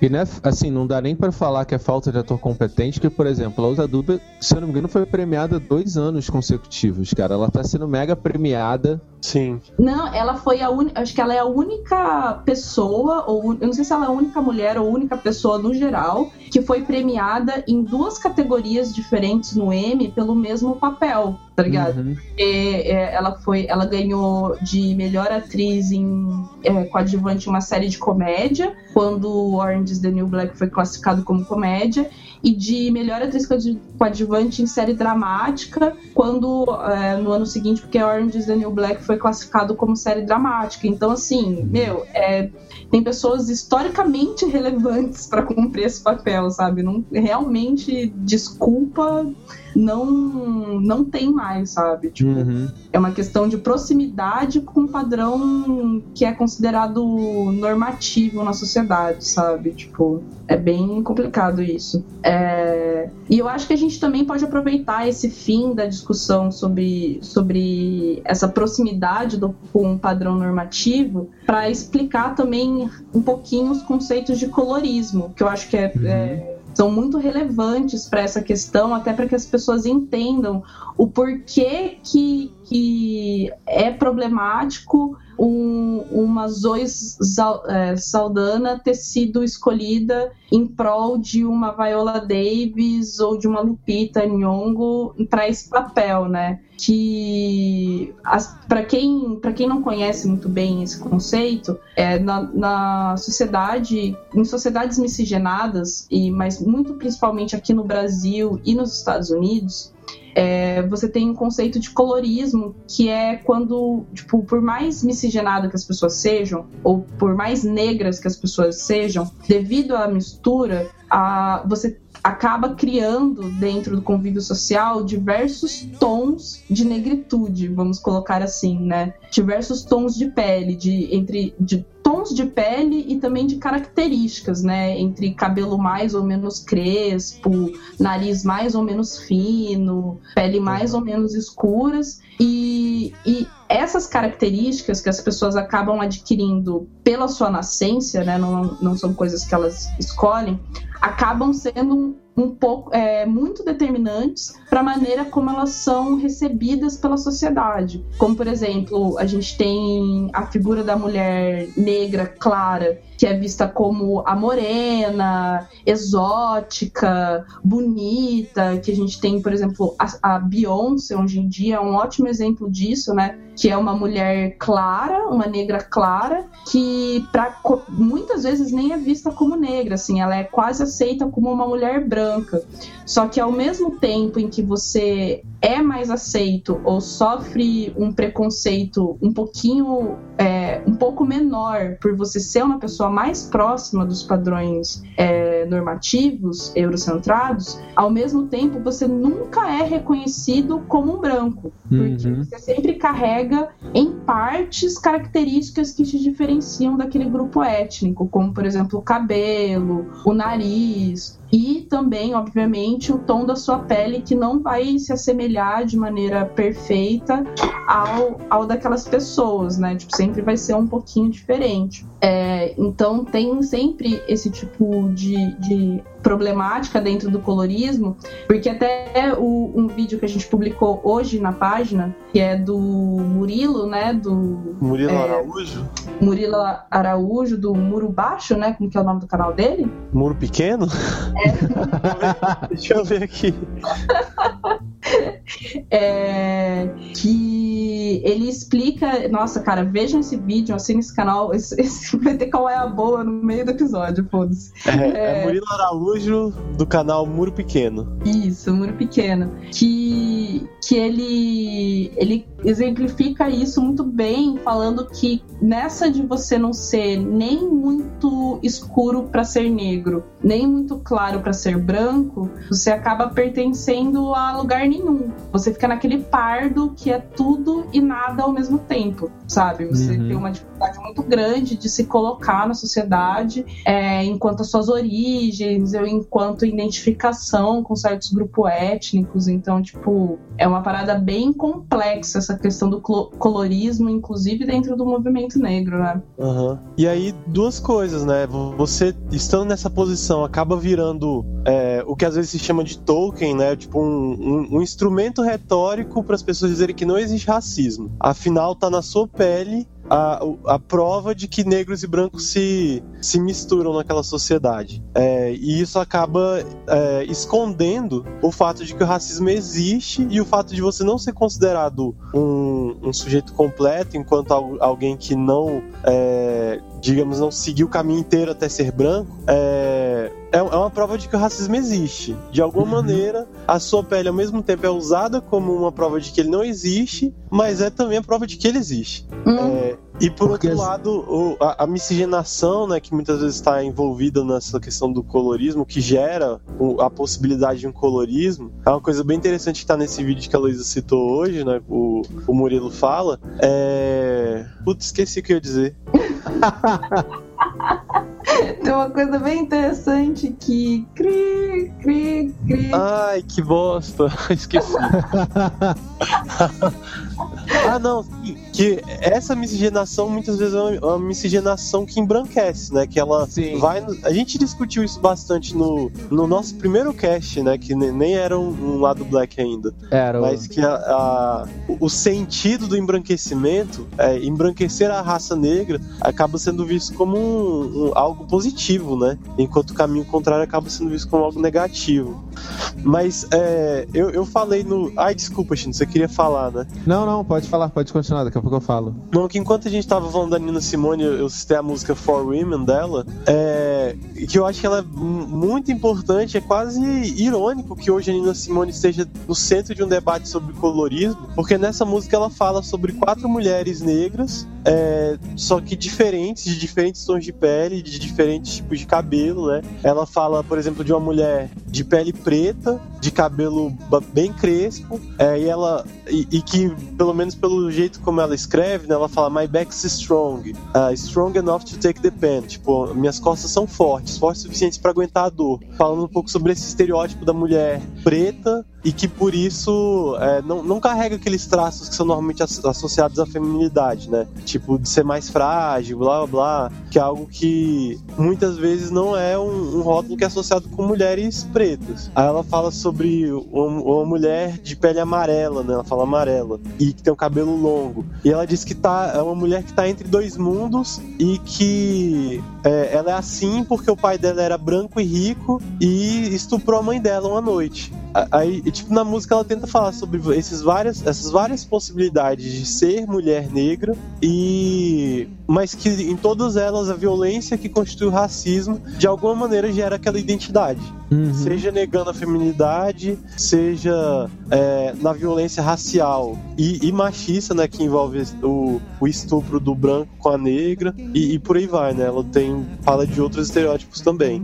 E né, assim, não dá nem pra falar que é falta de ator competente, que, por exemplo, a Ousa Duba, se eu não me engano, foi premiada dois anos consecutivos, cara. Ela tá sendo mega premiada Sim. Não, ela foi a única. Acho que ela é a única pessoa, ou eu não sei se ela é a única mulher ou única pessoa no geral, que foi premiada em duas categorias diferentes no Emmy pelo mesmo papel, tá ligado? Uhum. É, é, ela foi, ela ganhou de melhor atriz em é, coadjuvante em uma série de comédia, quando Orange is the New Black foi classificado como comédia, e de melhor atriz coadju- coadjuvante em série dramática, quando é, no ano seguinte, porque Orange is the New Black foi classificado como série dramática. Então, assim, meu, é, tem pessoas historicamente relevantes para cumprir esse papel, sabe? Não, realmente, desculpa, não, não tem mais, sabe? Tipo, Uhum. é uma questão de proximidade com um padrão que é considerado normativo na sociedade, sabe? Tipo, é bem complicado isso. É, E eu acho que a gente também pode aproveitar esse fim da discussão sobre, sobre essa proximidade do, com o padrão normativo para explicar também um pouquinho os conceitos de colorismo, que eu acho que é- é são muito relevantes para essa questão, até para que as pessoas entendam o porquê que, que é problemático um- uma Zoe é, Saldana ter sido escolhida em prol de uma Viola Davis ou de uma Lupita Nyong'o para esse papel, né? Que para quem para quem não conhece muito bem esse conceito, é, na, na sociedade, em sociedades miscigenadas e mas muito principalmente aqui no Brasil e nos Estados Unidos, é, você tem um conceito de colorismo, que é quando, tipo, por mais miscigenado que as pessoas sejam, ou por mais negras que as pessoas sejam, devido à mistura, a, você acaba criando dentro do convívio social diversos tons de negritude, vamos colocar assim, né? Diversos tons de pele, de entre de tons de pele e também de características, né? Entre cabelo mais ou menos crespo, nariz mais ou menos fino, pele mais ou menos escuras e, e essas características que as pessoas acabam adquirindo pela sua nascença, né? Não, não são coisas que elas escolhem, acabam sendo um, pouco é, muito determinantes para a maneira como elas são recebidas pela sociedade. Como, por exemplo, a gente tem a figura da mulher negra clara, que é vista como a morena, exótica, bonita, que a gente tem, por exemplo, a, a Beyoncé hoje em dia é um ótimo exemplo disso, né? Que é uma mulher clara, uma negra clara, que pra, muitas vezes nem é vista como negra, assim, ela é quase aceita como uma mulher branca. Só que ao mesmo tempo em que você é mais aceito ou sofre um preconceito um pouquinho, é, um pouco menor por você ser uma pessoa mais próxima dos padrões é, normativos, eurocentrados, ao mesmo tempo você nunca é reconhecido como um branco. Porque Uhum. você sempre carrega em partes características que te diferenciam daquele grupo étnico, como por exemplo o cabelo, o nariz e também, obviamente, o tom da sua pele que não vai se assemelhar de maneira perfeita ao, ao daquelas pessoas, né? Tipo, sempre vai ser um pouquinho diferente. É, então tem sempre esse tipo de, de problemática dentro do colorismo, porque até o, um vídeo que a gente publicou hoje na página, que é do Murilo, né? Do Murilo É. Araújo? Murilo Araújo, do Muro Baixo, né? Como que é o nome do canal dele? Muro pequeno? Deixa eu ver aqui. É, que ele explica. Nossa, cara, vejam esse vídeo, assinem esse canal. Esse, esse vai ter qual é a boa no meio do episódio, foda-se. É, é Murilo Araújo do canal Muro Pequeno. Isso, Muro Pequeno. Que, que ele, ele exemplifica isso muito bem, falando que nessa de você não ser nem muito escuro para ser negro, nem muito claro para ser branco, você acaba pertencendo a lugar nenhum. Você fica naquele pardo que é tudo e nada ao mesmo tempo, sabe? Você Uhum. tem uma dificuldade muito grande de se colocar na sociedade é, enquanto as suas origens, ou enquanto identificação com certos grupos étnicos. Então, tipo, é uma parada bem complexa essa questão do colorismo, inclusive dentro do movimento negro, né? Aham. E aí, duas coisas, né? Você, estando nessa posição, acaba virando é, o que às vezes se chama de token, né? Tipo, um, um- um instrumento retórico para as pessoas dizerem que não existe racismo. Afinal, tá na sua pele a, a prova de que negros e brancos se, se misturam naquela sociedade. É, e isso acaba é, escondendo o fato de que o racismo existe e o fato de você não ser considerado um, um sujeito completo enquanto alguém que não, é, digamos, não seguiu o caminho inteiro até ser branco. É, é, uma prova de que o racismo existe. De alguma uhum. maneira, a sua pele ao mesmo tempo é usada como uma prova de que ele não existe, mas é também a prova de que ele existe. Uhum. É, e por Porque outro lado, o, a, a, miscigenação, né, que muitas vezes está envolvida nessa questão do colorismo, que gera o, a possibilidade de um colorismo, é uma coisa bem interessante que está nesse vídeo que a Luísa citou hoje, né, o, o Murilo fala. É... Putz, esqueci o que eu ia dizer. Tem uma coisa bem interessante que. Cri, cri, cri. Ai, que bosta! Esqueci. ah, não, que essa miscigenação muitas vezes é uma miscigenação que embranquece, né? Que ela Sim. vai. A gente discutiu isso bastante no, no nosso primeiro cast, né? Que nem era um, um lado black ainda. Era. Mas que a, a, o sentido do embranquecimento, é, embranquecer a raça negra, acaba sendo visto como um, um, algo positivo, né? Enquanto o caminho contrário acaba sendo visto como algo negativo. Mas é, eu, eu falei no. Ai, desculpa, Chino, você queria falar, né? Não, não, pode falar, pode continuar, daqui a pouco eu falo. Não, que enquanto a gente tava falando da Nina Simone, eu citei a música For Women dela, é, que eu acho que ela é muito importante, é quase irônico que hoje a Nina Simone esteja no centro de um debate sobre colorismo, porque nessa música ela fala sobre quatro mulheres negras, é, só que diferentes, de diferentes tons de pele, de diferentes tipos de cabelo, né? Ela fala, por exemplo, de uma mulher de pele preta, de cabelo bem crespo, é, e ela e, e, que pelo menos pelo jeito como ela escreve, né, ela fala my back's strong, uh, strong enough to take the pen, tipo minhas costas são fortes, fortes o suficientes para aguentar a dor. Falando um pouco sobre esse estereótipo da mulher preta e que por isso é, não, não carrega aqueles traços que são normalmente associados à feminilidade, né? Tipo, de ser mais frágil, blá blá blá, que é algo que muitas vezes não é um, um rótulo que é associado com mulheres pretas. Aí ela fala sobre uma, mulher de pele amarela, né? Ela fala amarela, e que tem o cabelo longo. E ela diz que tá, é uma mulher que tá entre dois mundos e que é, ela é assim porque o pai dela era branco e rico e estuprou a mãe dela uma noite. Aí, tipo, na música ela tenta falar sobre esses várias, essas várias possibilidades de ser mulher negra e mas que em todas elas a violência que constitui o racismo de alguma maneira gera aquela identidade. Uhum. Seja negando a feminilidade, seja é, na violência racial e, e, machista, né, que envolve o, o, estupro do branco com a negra e, e por aí vai, né? Ela tem fala de outros estereótipos também.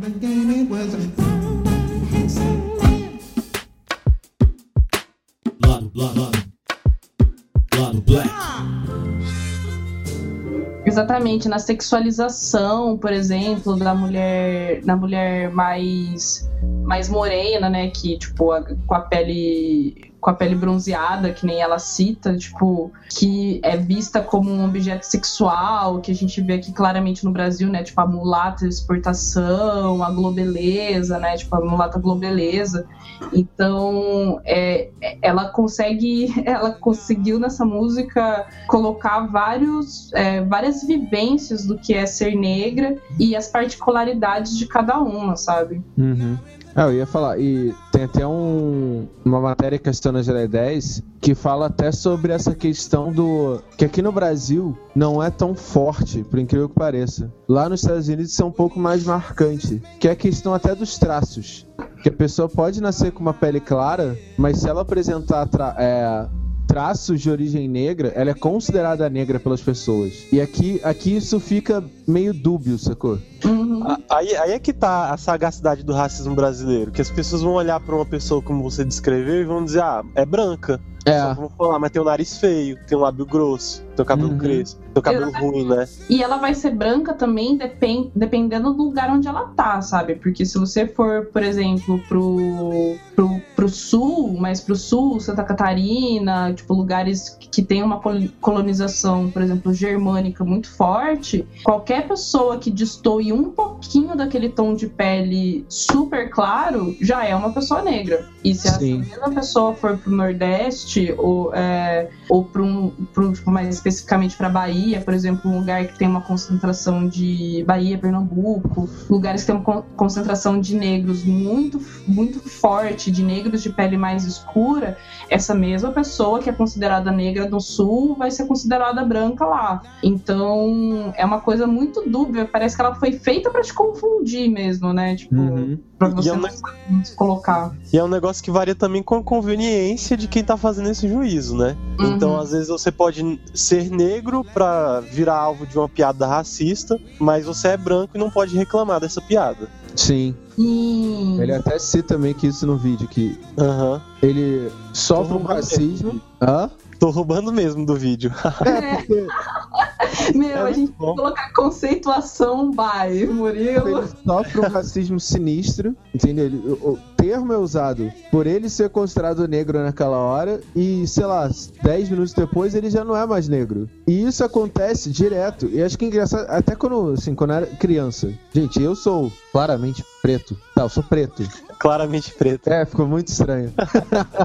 Exatamente, na sexualização, por exemplo, da mulher, da mulher mais mais morena, né, que tipo a, com a pele com a pele bronzeada, que nem ela cita, tipo, que é vista como um objeto sexual, que a gente vê aqui claramente no Brasil, né? Tipo, a mulata exportação, a globeleza, né? Tipo, a mulata globeleza. Então, é, ela consegue, ela conseguiu nessa música colocar vários, é, várias vivências do que é ser negra e as particularidades de cada uma, sabe? Uhum. É, eu ia falar, e tem até um, uma matéria que a Estana 10 que fala até sobre essa questão do. que aqui no Brasil não é tão forte, por incrível que pareça. Lá nos Estados Unidos é um pouco mais marcante, que é a questão até dos traços. Que a pessoa pode nascer com uma pele clara, mas se ela apresentar é, traços de origem negra, ela é considerada negra pelas pessoas. E aqui, aqui isso fica meio dúbio, sacou? Uhum. Aí, aí é que tá a sagacidade do racismo brasileiro, que as pessoas vão olhar para uma pessoa como você descreveu e vão dizer, ah, é branca. É. Só vão falar, mas tem o nariz feio, tem um lábio grosso, tem o cabelo uhum. crespo, tem o cabelo ruim, né? E ela vai ser branca também depend, dependendo do lugar onde ela tá, sabe? Porque se você for, por exemplo, pro, pro, pro sul, mais pro sul, Santa Catarina, tipo, lugares que tem uma colonização, por exemplo, germânica muito forte, qualquer pessoa que destoie um pouquinho daquele tom de pele super claro já é uma pessoa negra. E se Sim. essa mesma pessoa for pro Nordeste ou, é, ou para um, pra um tipo, mais especificamente para Bahia, por exemplo, um lugar que tem uma concentração de Bahia, Pernambuco, lugares que tem uma con- concentração de negros muito, muito forte, de negros de pele mais escura, essa mesma pessoa que é considerada negra no sul vai ser considerada branca lá. Então é uma coisa muito dúbia, parece que ela foi feita para te confundir mesmo, né? Tipo, Uhum. pra você é um se colocar. E é um negócio que varia também com a conveniência de quem tá fazendo esse juízo, né? Uhum. Então, às vezes, você pode ser negro pra virar alvo de uma piada racista, mas você é branco e não pode reclamar dessa piada. Sim. Sim. Ele até cita meio que isso no vídeo, que Aham. ele sofre um racismo. Hã? Tô roubando mesmo do vídeo. É, porque Meu, É a gente bom. tem que colocar conceituação by Murilo. ele sofre um racismo sinistro, entendeu? O, o termo é usado por ele ser considerado negro naquela hora e, sei lá, 10 minutos depois ele já não é mais negro. E isso acontece direto. E acho que é engraçado, até quando, assim, quando eu era criança. Gente, eu sou claramente preto. Tá, eu sou preto. Claramente preto. É, ficou muito estranho.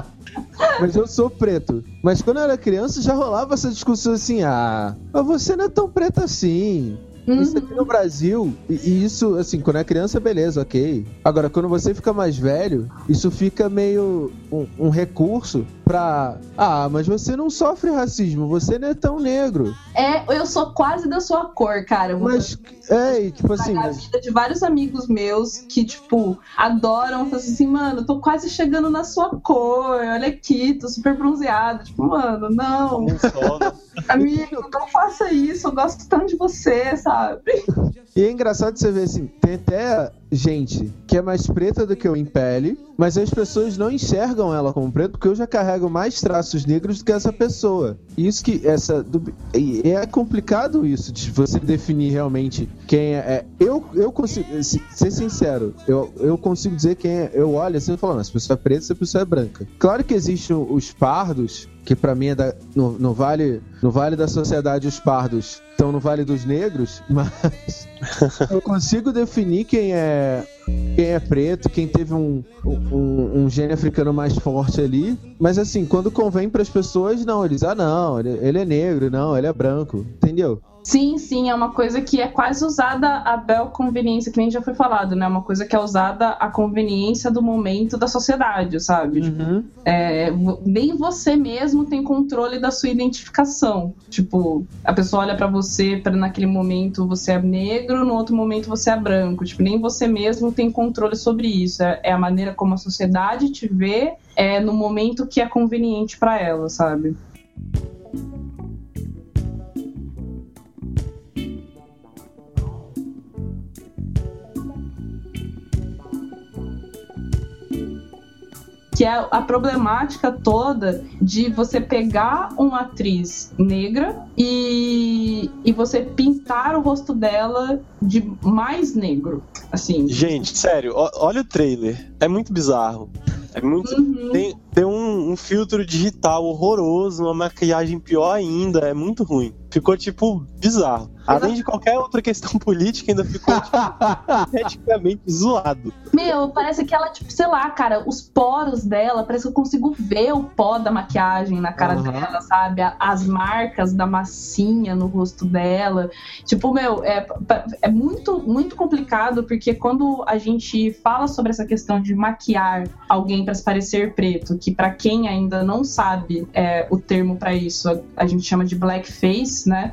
Mas eu sou preto. Mas quando eu era criança já rolava essa discussão assim: ah, mas você não é tão preto assim. Isso aqui no Brasil, e, e isso, assim, quando é criança, beleza, ok. Agora, quando você fica mais velho, isso fica meio um, um recurso pra. Ah, mas você não sofre racismo, você não é tão negro. É, eu sou quase da sua cor, cara. Mas, é, e tipo assim, a mas, vida de vários amigos meus que, tipo, adoram, falam assim, mano, tô quase chegando na sua cor, olha aqui, tô super bronzeado. Tipo, mano, não, né? amigo, não faça isso, eu gosto tanto de você, sabe? E é engraçado você ver assim, tem até gente que é mais preta do que eu em pele, mas as pessoas não enxergam ela como preta porque eu já carrego mais traços negros do que essa pessoa. Isso que essa é complicado isso de você definir realmente quem é. é- eu eu consigo se- ser sincero, eu, eu consigo dizer quem é. Eu olho assim e falo, essa pessoa é preta, essa pessoa é branca. Claro que existem os pardos que pra mim é da, no, no vale no vale da sociedade os pardos estão no vale dos negros, mas eu consigo definir quem é quem é preto, quem teve um, um, um gene africano mais forte ali. Mas assim, quando convém para as pessoas, não, eles, ah não, ele, ele é negro, não, ele é branco, entendeu? Sim, sim, é uma coisa que é quase usada a bel conveniência, que nem já foi falado, né? Uma coisa que é usada a conveniência do momento da sociedade, sabe? Tipo, é, vo- nem você mesmo tem controle da sua identificação. Tipo, a pessoa olha pra você, para naquele momento você é negro, no outro momento você é branco. Tipo, nem você mesmo tem controle sobre isso. É, é a maneira como a sociedade te vê é, no momento que é conveniente pra ela, sabe? Que é a problemática toda de você pegar uma atriz negra e, e você pintar o rosto dela de mais negro, assim. Gente, sério, olha o trailer. É muito bizarro. É muito. Uhum. Tem, tem um, um filtro digital horroroso, uma maquiagem pior ainda, é muito ruim. Ficou, tipo, bizarro. Além de qualquer outra questão política, ainda ficou, tipo, esteticamente zoado. Meu, parece que ela, tipo, sei lá, cara, os poros dela, parece que eu consigo ver o pó da maquiagem na cara Aham. dela, sabe? As marcas da massinha no rosto dela. Tipo, meu, é, é muito, muito complicado, porque quando a gente fala sobre essa questão de maquiar alguém pra se parecer preto, que pra quem ainda não sabe é, o termo pra isso, a, a gente chama de blackface, né?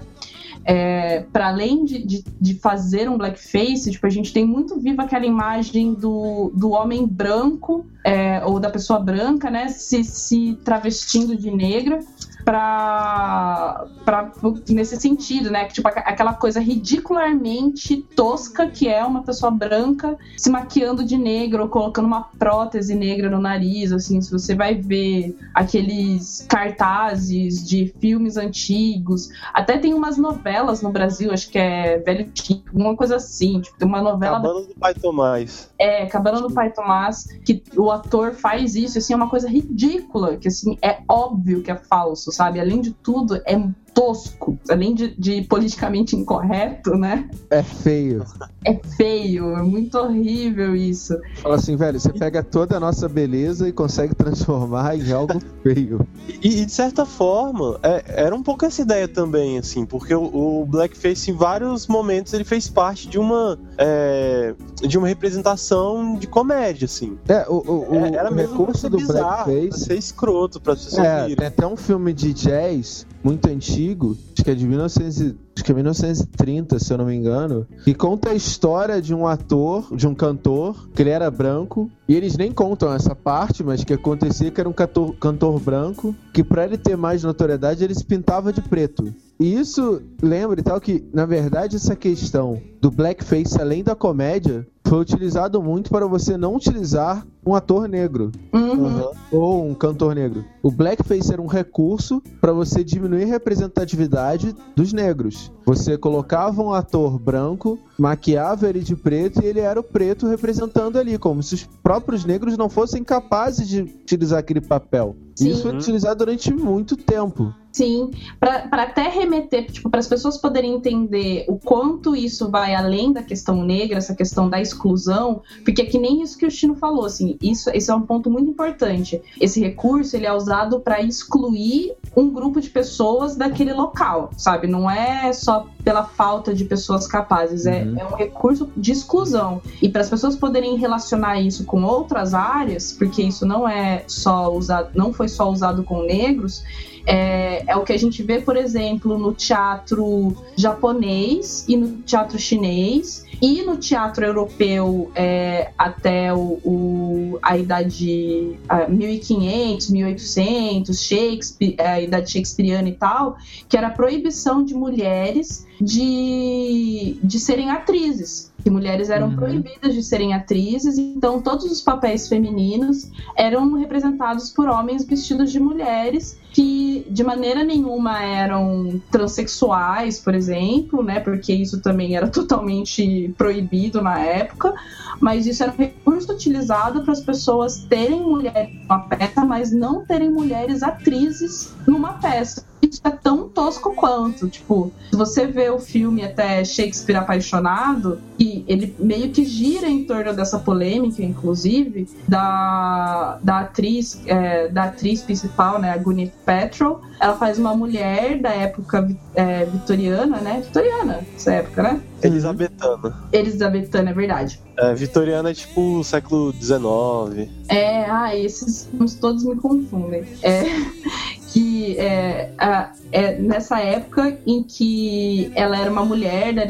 É, para além de, de, de fazer um blackface, tipo, a gente tem muito viva aquela imagem do, do homem branco é, ou da pessoa branca, né, se, se travestindo de negra pra, pra, nesse sentido, né, tipo, aqu- aquela coisa ridicularmente tosca que é uma pessoa branca se maquiando de negro ou colocando uma prótese negra no nariz, assim, se você vai ver aqueles cartazes de filmes antigos, até tem umas novelas no Brasil, acho que é Velho Chico, uma coisa assim, tipo, tem uma novela Cabana do Pai Tomás. é, Cabana do Pai Tomás, que o ator faz isso, assim, é uma coisa ridícula, que assim, é óbvio que é falso, sabe? Além de tudo, é tosco, além de, de politicamente incorreto, né? É feio. É feio, é muito horrível isso. Fala assim, velho, você pega toda a nossa beleza e consegue transformar em algo feio. E, e, de certa forma, é- era um pouco essa ideia também, assim, porque o, o Blackface, em vários momentos, ele fez parte de uma é, de uma representação de comédia, assim. É, o, o, o, É, era o mesmo recurso do bizarro, pra blackface. ser escroto para as pessoas É, tem até um filme de jazz muito antigo, acho que é de 1900, e- acho que é 1930, se eu não me engano, que conta a história de um ator, de um cantor, que ele era branco, e eles nem contam essa parte, mas que acontecia que era um cantor, cantor branco, que pra ele ter mais notoriedade, ele se pintava de preto. E isso lembra e tal que, na verdade, essa questão do blackface, além da comédia, foi utilizado muito para você não utilizar um ator negro Uhum. Ou um cantor negro. O blackface era um recurso para você diminuir a representatividade dos negros. Você colocava um ator branco, maquiava ele de preto e ele era o preto representando ali, como se os próprios negros não fossem capazes de utilizar aquele papel. E Sim. isso foi utilizado durante muito tempo. Sim, para até remeter, tipo, para as pessoas poderem entender o quanto isso vai além da questão negra, essa questão da exclusão, porque é que nem isso que o Chino falou, assim, isso, esse é um ponto muito importante. Esse recurso ele é usado para excluir um grupo de pessoas daquele local, sabe? Não é só pela falta de pessoas capazes, é, Uhum. é um recurso de exclusão. E para as pessoas poderem relacionar isso com outras áreas, porque isso não é só usado, não foi só usado com negros, é, é o que a gente vê, por exemplo, no teatro japonês e no teatro chinês e no teatro europeu é, até o, o- a idade ah, 1500, 1800, Shakespeare, a idade shakespeariana e tal, que era a proibição de mulheres de, de serem atrizes. Que mulheres eram Uhum. proibidas de serem atrizes, então todos os papéis femininos eram representados por homens vestidos de mulheres que de maneira nenhuma eram transexuais, por exemplo, né? Porque isso também era totalmente proibido na época, mas isso era um recurso utilizado para as pessoas terem mulheres numa peça, mas não terem mulheres atrizes numa peça. Isso é tão tosco quanto, tipo, se você vê o filme até Shakespeare apaixonado, e ele meio que gira em torno dessa polêmica, inclusive, da, da atriz, é, da atriz principal, né, a Gwyneth Paltrow. Ela faz uma mulher da época é, vitoriana, né? Vitoriana, essa época, né? Elizabetana. Elizabetana, é verdade. É, Vitoriana é tipo século XIX. É, ah, esses nomes todos me confundem. É, que é, a- é nessa época em que ela era uma mulher da,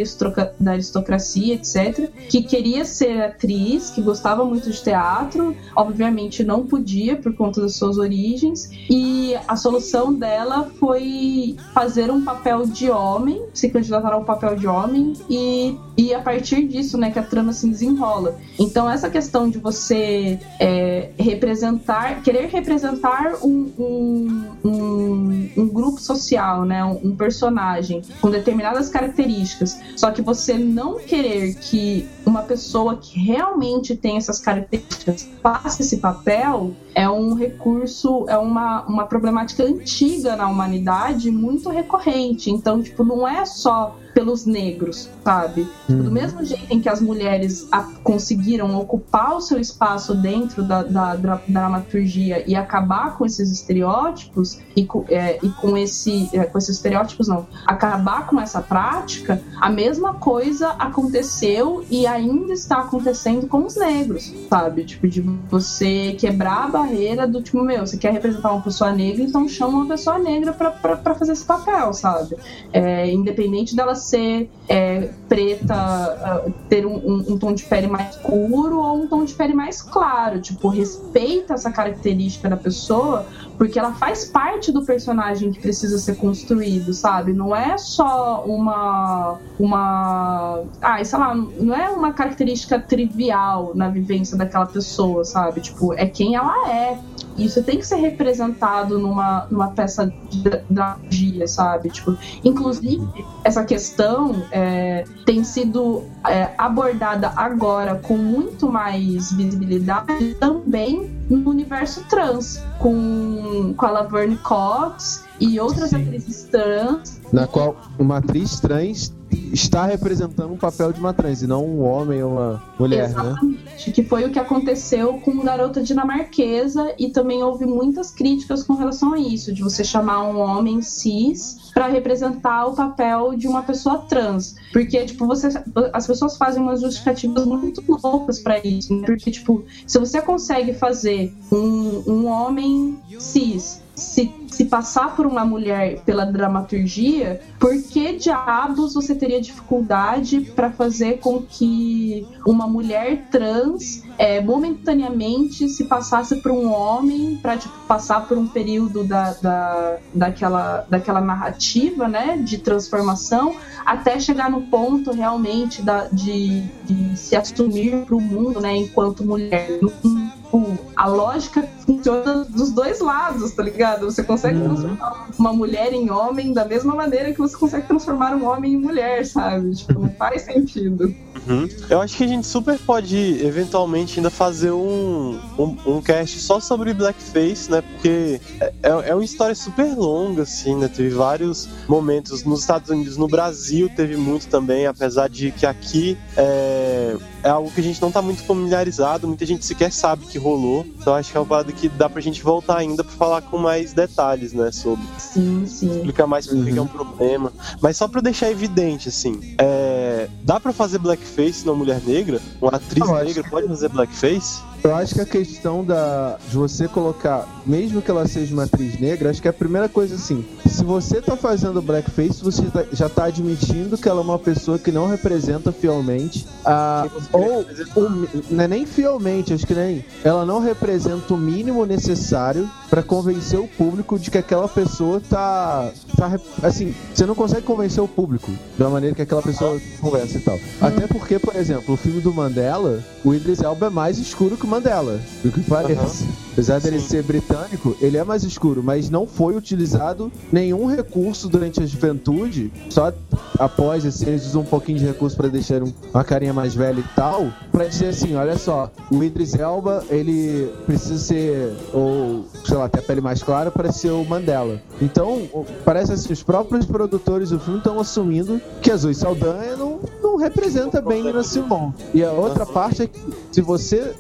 da aristocracia, etc., que queria ser atriz, que gostava muito de teatro, obviamente não podia por conta das suas origens, e a solução dela foi fazer um papel de homem, se candidatar ao papel de homem, e, e a partir disso, né, que a trama se desenrola. Então, essa questão de você é, representar, querer representar um, um, um, um grupo social, né, um, um personagem com determinadas características, só que você não querer que uma pessoa que realmente tem essas características faça esse papel é um recurso, é uma, uma problemática antiga na humanidade, muito recorrente. Então, tipo, não é só pelos negros, sabe? Tipo, do mesmo jeito em que as mulheres a- conseguiram ocupar o seu espaço dentro da, da, dra- dramaturgia e acabar com esses estereótipos e com, é, e com esse é, com esses estereótipos não, acabar com essa prática, a mesma coisa aconteceu e ainda está acontecendo com os negros, sabe? Tipo, de você quebrar a barreira do tipo, meu, você quer representar uma pessoa negra, então chama uma pessoa negra pra fazer esse papel, sabe? É, independente dela ser é, preta, ah, ter um, um- um tom de pele mais escuro ou um tom de pele mais claro. Tipo, respeita essa característica da pessoa, porque ela faz parte do personagem que precisa ser construído, sabe? Não é só uma. uma. Ah, sei lá, não é uma característica trivial na vivência daquela pessoa, sabe? Tipo, é quem ela é. Isso tem que ser representado numa, numa peça de dramaturgia, sabe? Tipo, inclusive, essa questão é, tem sido é, abordada agora com muito mais visibilidade também no universo trans. com, com a Laverne Cox e outras Sim. atrizes trans. Na qual uma atriz trans está representando um papel de uma trans e não um homem ou uma mulher, né? Exatamente. Que foi o que aconteceu com Garota Dinamarquesa e também houve muitas críticas com relação a isso, de você chamar um homem cis para representar o papel de uma pessoa trans. Porque, tipo, você, as pessoas fazem umas justificativas muito loucas para isso. né? Porque, tipo, se você consegue fazer um, um homem cis se, se passar por uma mulher pela dramaturgia, por que diabos você teria dificuldade para fazer com que uma mulher trans é, momentaneamente se passasse por um homem para tipo, passar por um período da, da, daquela, daquela narrativa né, de transformação até chegar no ponto realmente da, de, de se assumir para o mundo né, enquanto mulher. Não- tipo, a lógica funciona dos dois lados, tá ligado? Você consegue Uhum. transformar uma mulher em homem da mesma maneira que você consegue transformar um homem em mulher, sabe? Tipo, não faz sentido. Uhum. Eu acho que a gente super pode, eventualmente, ainda fazer um, um, um cast só sobre blackface, né? Porque é, é uma história super longa, assim, né? Teve vários momentos nos Estados Unidos, no Brasil teve muito também, apesar de que aqui é, é algo que a gente não tá muito familiarizado, muita gente sequer sabe que rolou. Então acho que é uma parada que dá pra gente voltar ainda pra falar com mais detalhes, né? Sobre Sim, sim. explicar mais por que que é um problema. Mas só pra deixar evidente, assim, é, dá pra fazer blackface numa mulher negra? Uma atriz negra pode fazer blackface? Eu acho que a questão da de você colocar, mesmo que ela seja uma atriz negra, acho que a primeira coisa assim, se você tá fazendo blackface, você tá- já tá admitindo que ela é uma pessoa que não representa fielmente a ou o mi- não é nem fielmente, acho que nem ela não representa o mínimo necessário pra convencer o público de que aquela pessoa tá, tá assim, você não consegue convencer o público da maneira que aquela pessoa conversa e tal. Até porque, por exemplo, o filme do Mandela, o Idris Elba é mais escuro que o Mandela, do que parece. Apesar dele Sim. ser britânico, ele é mais escuro, mas não foi utilizado nenhum recurso durante a juventude, só após assim, eles usam um pouquinho de recurso pra deixar um- uma carinha mais velha e tal, pra dizer assim, olha só, o Idris Elba, ele precisa ser, ou sei lá, ter a pele mais clara para ser o Mandela. Então, parece assim, os próprios produtores do filme estão assumindo que a Zoe Saldanha não, não representa bem Nina Simone. E a outra parte é que se você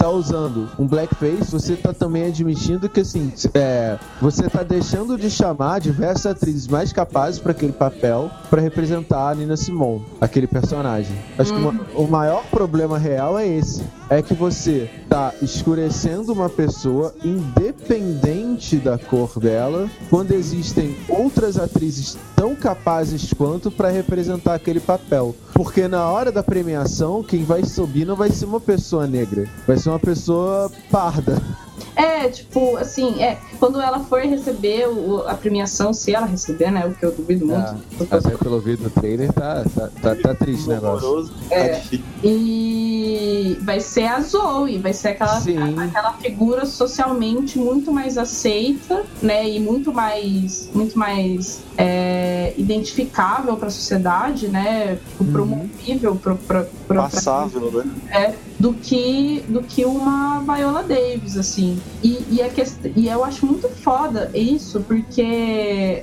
tá usando um blackface, você tá também admitindo que assim, é, você tá deixando de chamar diversas atrizes mais capazes para aquele papel para representar a Nina Simone, aquele personagem. Acho que uma- o maior problema real é esse, é que você tá escurecendo uma pessoa independente da cor dela, quando existem outras atrizes tão capazes quanto para representar aquele papel. Porque na hora da premiação, quem vai subir não vai ser uma pessoa negra, vai ser uma pessoa parda. É, tipo, assim, é, quando ela for receber o- a premiação, se ela receber, né? O que eu duvido muito. Ah, até pelo vídeo no trailer, tá, tá, tá, tá triste o negócio. É. Tá difícil. E vai ser a Zoe, vai ser aquela, Sim. aquela figura socialmente muito mais aceita, né? E muito mais, muito mais é, identificável para a sociedade, né? Promovível para Passável, né? é, do que do que uma Viola Davis, assim. E, e, a quest... e eu acho muito foda isso, porque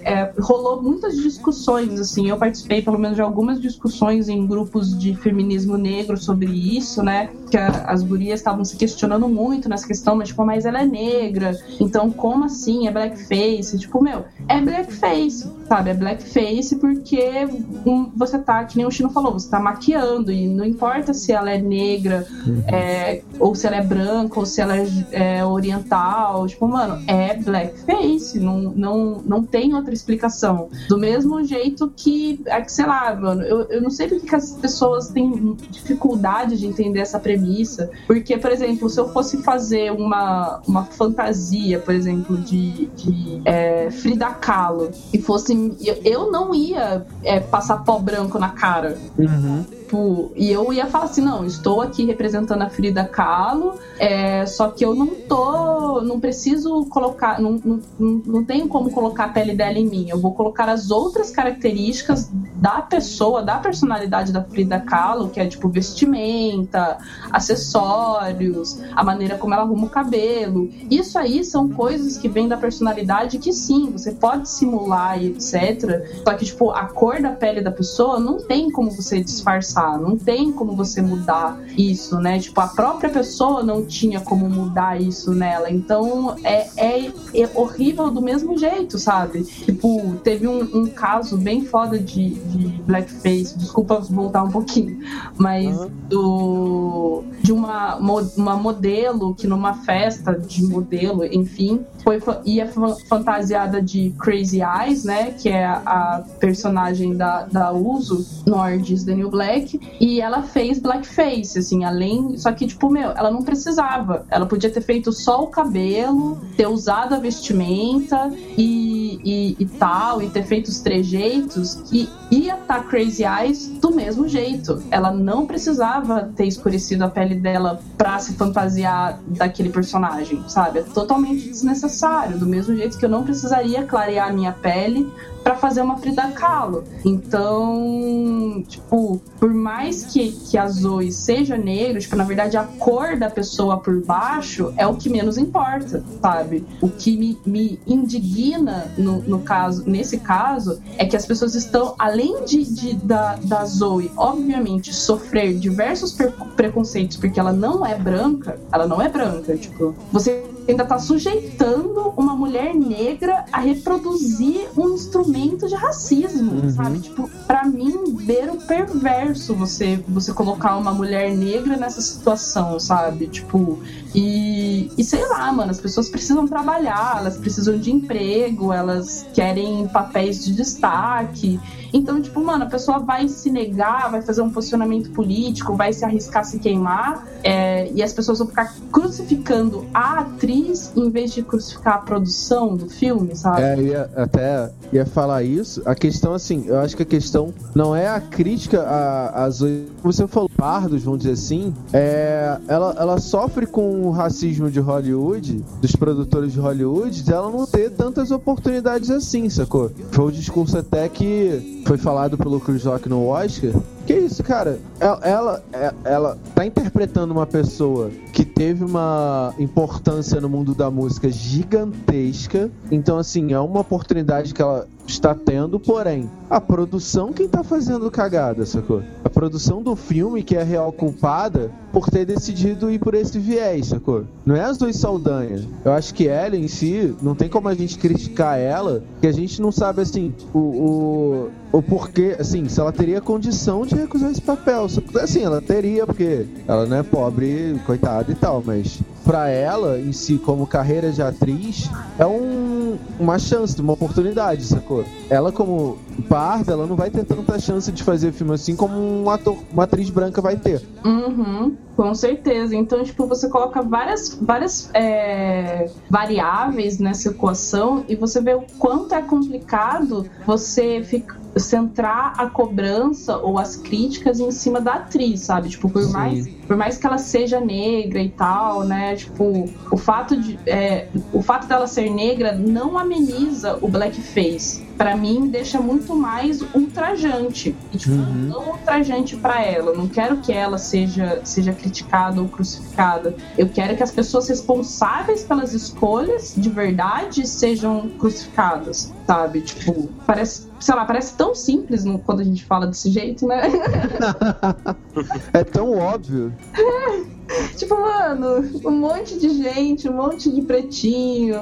é, rolou muitas discussões, assim. Eu participei, pelo menos, de algumas discussões em grupos de feminismo negro sobre isso, né? Que a- as gurias estavam se questionando muito nessa questão, mas, tipo, mas ela é negra, então como assim? É blackface? Tipo, meu, é blackface, sabe? É blackface porque hum, você tá, que nem o Chino falou, você tá maquiando, e não importa se ela é negra, é, ou se ela é branca, ou se ela é, é oriental. Tipo, mano, é blackface. Não, não, não tem outra explicação. Do mesmo jeito que, é sei lá, mano, eu, eu não sei porque que as pessoas têm dificuldade de entender essa premissa. Porque, por exemplo, se eu fosse fazer uma, uma fantasia, por exemplo, de, de é, Frida Kahlo, e fosse. Eu, eu não ia é, passar pó branco na cara. Uhum. Tipo, e eu ia falar assim, não, estou aqui representando a Frida Kahlo, é, só que eu não tô, não preciso colocar, não, não, não tenho como colocar a pele dela em mim, eu vou colocar as outras características da pessoa, da personalidade da Frida Kahlo, que é tipo vestimenta, acessórios, a maneira como ela arruma o cabelo. Isso aí são coisas que vêm da personalidade que sim, você pode simular e etc. Só que, tipo, a cor da pele da pessoa não tem como você disfarçar, não tem como você mudar isso, né? Tipo, a própria pessoa não tinha como mudar isso nela. Então é, é, é horrível do mesmo jeito, sabe? Tipo, teve um, um caso bem foda de, de blackface, desculpa voltar um pouquinho, mas Uhum. do de uma, uma modelo que numa festa de modelo, enfim, foi ia fa- fantasiada de Crazy Eyes, né, que é a, a personagem da, da Uso no Orange is the New Black, e ela fez blackface, assim, além, só que tipo, meu, ela não precisava, ela podia ter feito só o cabelo, ter usado a vestimenta e, e, e tal, e ter feito os trejeitos, que ia estar Crazy Eyes do mesmo jeito. Ela não precisava ter escurecido a pele dela pra se fantasiar daquele personagem, sabe? É totalmente desnecessário. Do mesmo jeito que eu não precisaria clarear a minha pele pra fazer uma Frida Kahlo. Então, tipo, por mais que, que a Zoe seja negra, tipo, na verdade a cor da pessoa por baixo é o que menos importa, sabe? O que me, me indigna no, no caso, nesse caso, é que as pessoas estão, além de, de- da, da Zoe, obviamente, sofrer diversos preconceitos porque ela não é branca, ela não é branca, tipo, você ainda tá sujeitando uma mulher negra a reproduzir um instrumento de racismo, Uhum. sabe? Tipo, pra mim, beira o perverso você, você colocar uma mulher negra nessa situação, sabe? Tipo, e, e sei lá, mano, as pessoas precisam trabalhar, elas precisam de emprego, elas querem papéis de destaque. Então, tipo, mano, a pessoa vai se negar, vai fazer um posicionamento político, vai se arriscar a se queimar, é, e as pessoas vão ficar crucificando a atriz em vez de crucificar a produção do filme, sabe? É, ia, até ia falar isso. A questão, assim, eu acho que a questão não é a crítica a- às. Você falou, pardos, vamos dizer assim. É, ela, ela sofre com o racismo de Hollywood, dos produtores de Hollywood, de ela não ter tantas oportunidades assim, sacou? Foi o discurso até que foi falado pelo Chris Rock no Oscar. Que isso, cara? Ela, ela, é- ela tá interpretando uma pessoa que teve uma importância no mundo da música gigantesca. Então, assim, é uma oportunidade que ela está tendo, porém, a produção quem tá fazendo cagada, sacou? A produção do filme que é a real culpada por ter decidido ir por esse viés, sacou? Não é as duas Saldanha. Eu acho que ela em si, não tem como a gente criticar ela, que a gente não sabe, assim, o, o, o porquê, assim, se ela teria condição de recusar esse papel. Assim, ela teria, porque ela não é pobre, coitada e tal, mas pra ela, em si, como carreira de atriz, é um, uma chance, uma oportunidade, sacou? Ela, como parda, ela não vai ter tanta chance de fazer filme assim como um ator, uma atriz branca vai ter. Uhum, com certeza. Então, tipo, você coloca várias, várias é, variáveis nessa equação e você vê o quanto é complicado você fica, centrar a cobrança ou as críticas em cima da atriz, sabe? Tipo, por Sim. mais, por mais que ela seja negra e tal, né? Tipo, o fato de é, o fato dela ser negra não ameniza o blackface. Pra mim, deixa muito mais ultrajante. E, tipo, Uhum. não ultrajante pra ela. Eu não quero que ela seja, seja criticada ou crucificada. Eu quero que as pessoas responsáveis pelas escolhas de verdade sejam crucificadas, sabe? Tipo, parece, sei lá, parece tão simples no- quando a gente fala desse jeito, né? É tão óbvio. tipo, mano, um monte de gente, um monte de pretinho,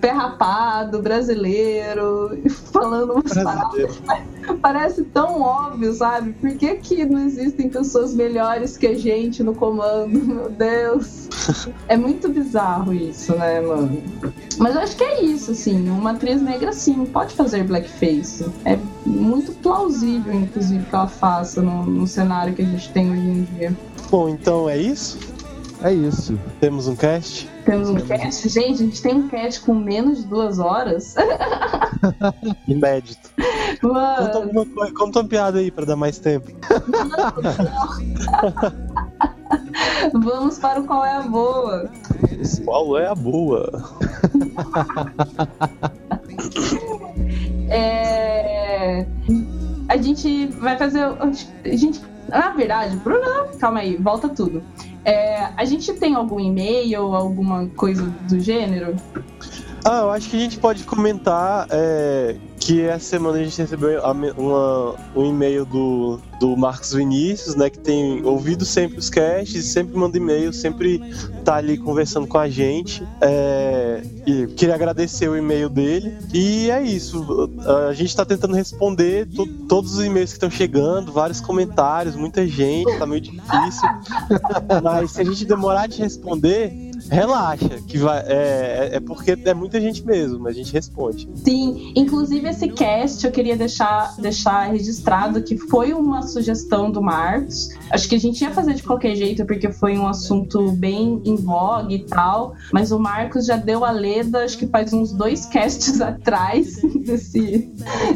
pé rapado, brasileiro, falando umas paradas. Parece tão óbvio, sabe? Por que, que não existem pessoas melhores que a gente no comando? Meu Deus. É muito bizarro isso, né, mano? Mas eu acho que é isso, assim. Uma atriz negra, sim, pode fazer blackface. É muito plausível, inclusive, que ela faça no, no cenário que a gente tem hoje em dia. Bom, então é isso. É isso. Temos um cast. Temos um cast. Gente, a gente tem um cast com menos de duas horas. Inédito. Conta coisa, conta uma piada aí pra dar mais tempo. vamos para o qual é a boa. Qual é a boa? É, A gente vai fazer. A gente. Na verdade, Bruno, calma aí, volta tudo. É, a gente tem algum e-mail, alguma coisa do gênero? Ah, eu acho que a gente pode comentar é, que essa semana a gente recebeu uma- um e-mail do, do Marcos Vinícius, né? Que tem ouvido sempre os casts, sempre manda e-mail, sempre tá ali conversando com a gente. É, e queria agradecer o e-mail dele. E é isso. A gente tá tentando responder to- todos os e-mails que estão chegando, vários comentários, muita gente, tá meio difícil. Mas se a gente demorar de responder, relaxa, que vai, é, é- é porque é muita gente mesmo, mas a gente responde. Sim, inclusive esse cast eu queria deixar, deixar registrado que foi uma sugestão do Marcos. Acho que a gente ia fazer de qualquer jeito, porque foi um assunto bem em vogue e tal. Mas o Marcos já deu a leda, acho que faz uns dois casts atrás desse,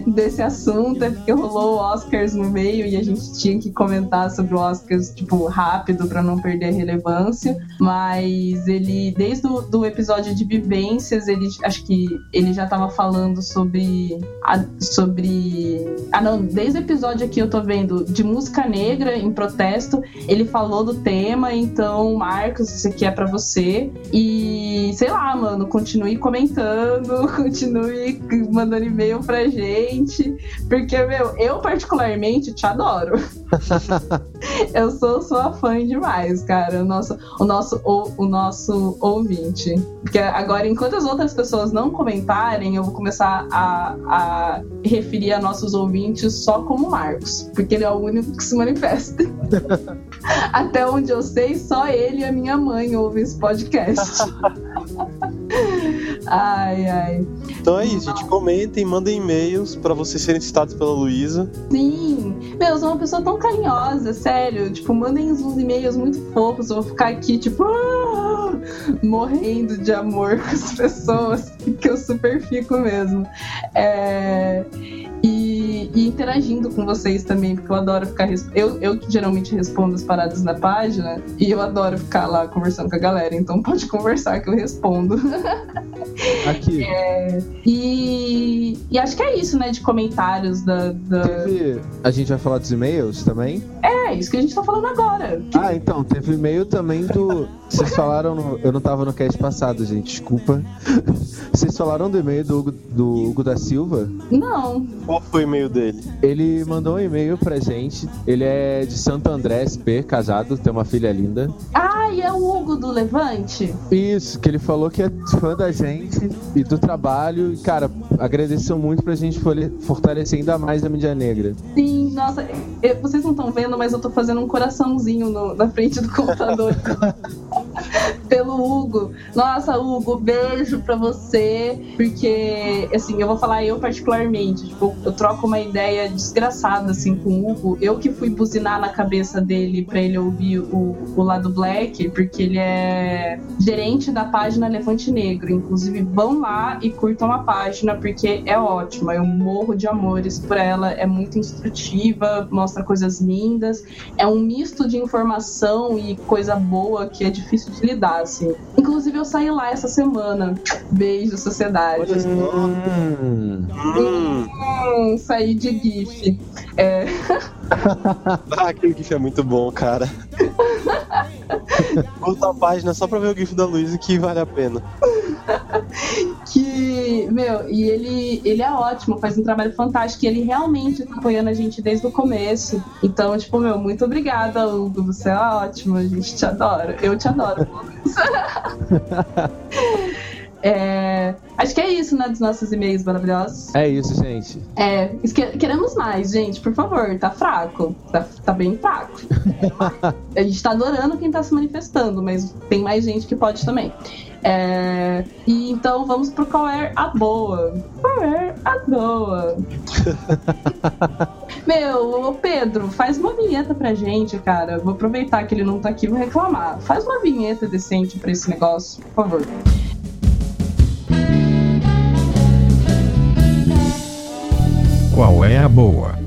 desse assunto. É porque rolou o Oscars no meio e a gente tinha que comentar sobre o Oscars, tipo, rápido para não perder a relevância. Mas ele, desde o do episódio de vivências, ele acho que ele já tava falando sobre. a- sobre. Ah, não, desde o episódio aqui eu tô vendo de música negra em protesto, ele falou do tema, então, Marcos, isso aqui é pra você. E sei lá, mano, continue comentando, continue mandando e-mail pra gente. Porque, meu, eu particularmente te adoro. eu sou sua fã demais, cara. O nosso, o nosso, o, o nosso ouvinte. Porque agora, enquanto as outras pessoas não comentarem, eu vou começar a, a referir a nossos ouvintes só como Marcos. Porque ele é o único que se manifesta. Até onde eu sei, só ele e a minha mãe ouvem esse podcast. ai, ai. Então é isso, gente. Comentem, mandem e-mails pra vocês serem citados pela Luísa. Sim, meu, eu sou uma pessoa tão carinhosa, sério. Tipo, mandem uns e-mails muito fofos. Eu vou ficar aqui, tipo, ah, morrendo de amor com as pessoas, que eu super fico mesmo. É, E, e interagindo com vocês também, porque eu adoro ficar. Eu, eu que geralmente respondo as paradas na página, e eu adoro ficar lá conversando com a galera. Então pode conversar que eu respondo. Aqui, E, e acho que é isso, né? De comentários da. da... teve. A gente vai falar dos e-mails também? É isso que a gente tá falando agora. Que- Ah, então, teve e-mail também do. Vocês falaram. No... Eu não tava no cast passado, gente, desculpa. Vocês falaram do e-mail do, Hugo- do Hugo da Silva? Não. Qual foi o e-mail dele? Ele mandou um e-mail pra gente. Ele é de Santo André, SP, casado, tem uma filha linda. Ah, e é o Hugo do Levante? Isso, que ele falou que é fã da gente e do trabalho. E, cara, agradeceu muito pra gente fortalecer ainda mais a mídia negra. Sim, nossa, vocês não estão vendo, mas eu tô fazendo um coraçãozinho no- na frente do computador. Pelo Hugo. Nossa, Hugo, beijo pra você. Porque, assim, eu vou falar eu particularmente. Tipo, eu troco uma ideia desgraçada, assim, com o Hugo. Eu que fui buzinar na cabeça dele pra ele ouvir o, o lado Black, porque ele é gerente da página Levante Negro. Inclusive, vão lá e curtam a página, porque é ótima. Eu morro de amores por ela. É muito instrutiva, mostra coisas lindas. É um misto de informação e coisa boa que é difícil de lidar, assim. Inclusive, eu saí lá essa semana. Beijo, sociedade. Hum. Hum, Hum, saí de GIF. É, ah, aquele GIF é muito bom, cara. Volta a página só pra ver o GIF da Luísa que vale a pena. que, meu, e ele, ele é ótimo, faz um trabalho fantástico. E ele realmente tá apoiando a gente desde o começo. Então, tipo, meu, muito obrigada, Hugo. Você é ótimo, a gente te adora. Eu te adoro. É, acho que é isso, né, dos nossos e-mails maravilhosos. É isso, gente. É, queremos mais, gente, por favor, tá fraco. Tá, tá bem fraco. a gente tá adorando quem tá se manifestando, mas tem mais gente que pode também. É, e então vamos pro qual é a boa. Qual é a boa? Meu, Pedro, faz uma vinheta pra gente, cara. Vou aproveitar que ele não tá aqui e vou reclamar. Faz uma vinheta decente pra esse negócio, por favor. Qual é a boa?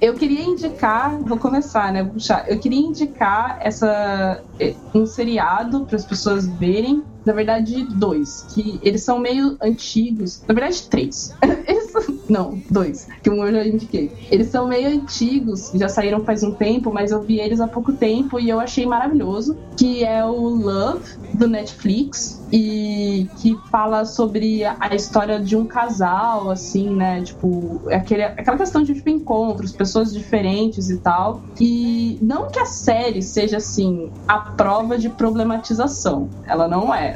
Eu queria indicar, vou começar, né? Vou puxar. Eu queria indicar essa eh, um seriado para as pessoas verem. Na verdade, dois, que eles são meio antigos. Na verdade, três. Eles Não, dois, que um eu já indiquei. Eles são meio antigos, já saíram faz um tempo, mas eu vi eles há pouco tempo e eu achei maravilhoso. Que é o Love, do Netflix, e que fala sobre a a história de um casal, assim, né? Tipo, aquele, aquela questão de tipo, encontros, pessoas diferentes e tal. E não que a série seja, assim, a prova de problematização. Ela não é.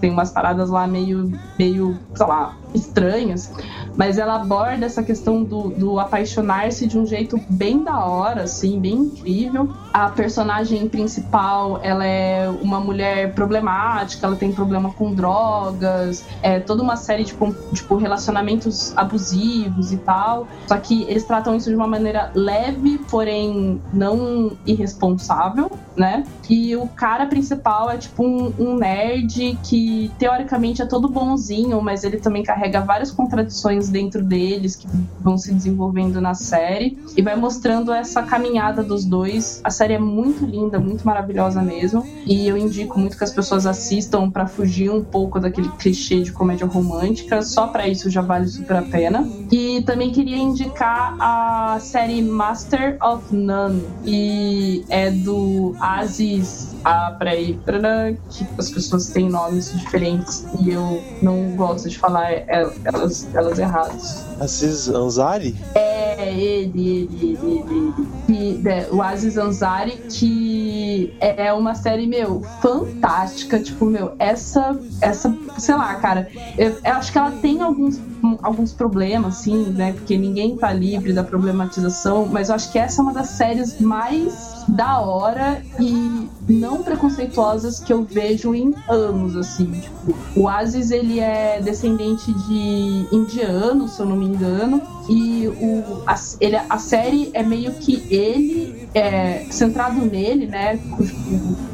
Tem umas paradas lá meio, meio, sei lá, estranhas. Mas ela aborda essa questão do, do apaixonar-se de um jeito bem da hora, assim, bem incrível. A personagem principal, ela é uma mulher problemática, ela tem problema com drogas, é toda uma série de tipo, relacionamentos abusivos e tal. Só que eles tratam isso de uma maneira leve, porém não irresponsável, né? E o cara principal é tipo um, um nerd que teoricamente é todo bonzinho, mas ele também carrega várias contradições dentro deles que vão se desenvolvendo na série e vai mostrando essa caminhada dos dois. A série é muito linda, muito maravilhosa mesmo, e eu indico muito que as pessoas assistam pra fugir um pouco daquele clichê de comédia romântica. Só pra isso já vale super a pena. E também queria indicar a série Master of None, e é do Aziz. Ah, peraí, peraí, que as pessoas têm nomes diferentes e eu não gosto de falar é- elas, elas erradas. Assis Ansari? É ele, ele, ele, ele. Que, é, o Aziz Ansari, que é uma série, meu, fantástica. Tipo, meu, essa, essa, sei lá, cara, eu, eu acho que ela tem alguns, alguns problemas, assim, né? Porque ninguém tá livre da problematização, mas eu acho que essa é uma das séries mais da hora e não preconceituosas que eu vejo em anos, assim. Tipo, o Aziz, ele é descendente de indiano, se eu não me engano, e o, a, ele, a série é meio que ele, é, centrado nele, né? Tipo,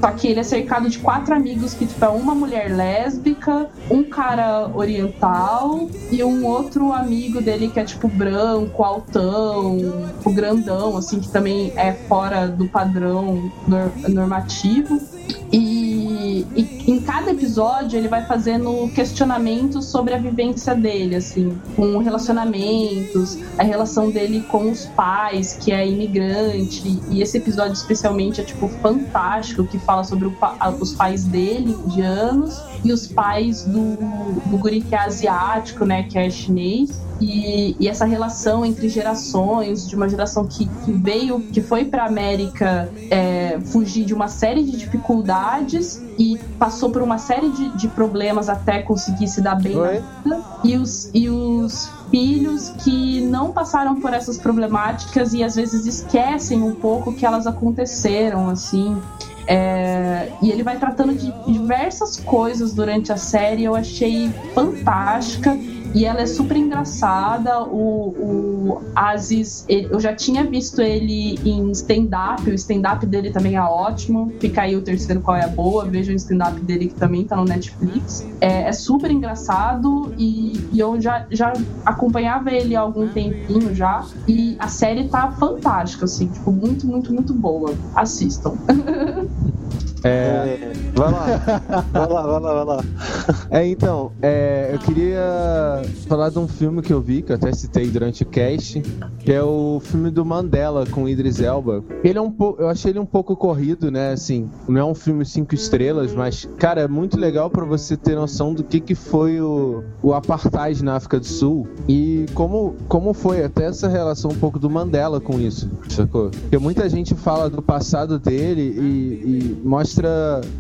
Só que ele é cercado de quatro amigos que, tipo, é uma mulher lésbica, um cara oriental e um outro amigo dele que é, tipo, branco, altão, o grandão, assim, que também é fora do padrão nor- E, e em cada episódio ele vai fazendo questionamentos sobre a vivência dele, assim, com relacionamentos, a relação dele com os pais, que é imigrante. E esse episódio especialmente é tipo fantástico, que fala sobre o os pais dele, indianos, e os pais do, do guri que é asiático, né, que é chinês. E, e essa relação entre gerações, de uma geração que, que veio, que foi para América é, fugir de uma série de dificuldades e passou por uma série de, de problemas até conseguir se dar bem na Oi? vida. E os, e os filhos que não passaram por essas problemáticas e às vezes esquecem um pouco que elas aconteceram, assim. É, e ele vai tratando de diversas coisas durante a série, eu achei fantástica. E ela é super engraçada. O, o Aziz, ele- eu já tinha visto ele em stand-up. O stand-up dele também é ótimo. Fica aí o terceiro qual é a boa. Veja o stand-up dele que também tá no Netflix. É, é super engraçado e, e eu já, já acompanhava ele há algum tempinho já. E a série tá fantástica, assim, tipo, muito, muito, muito boa. Assistam. É, Vai lá. vai lá, vai lá, vai lá. É, então, é, eu queria falar de um filme que eu vi, que eu até citei durante o cast, que é o filme do Mandela com Idris Elba. Ele é um pouco, eu achei ele um pouco corrido, né? Assim, não é um filme cinco estrelas, mas cara, é muito legal pra você ter noção do que que foi o, o apartheid na África do Sul e como como foi até essa relação um pouco do Mandela com isso, sacou? Porque muita gente fala do passado dele e, e mostra,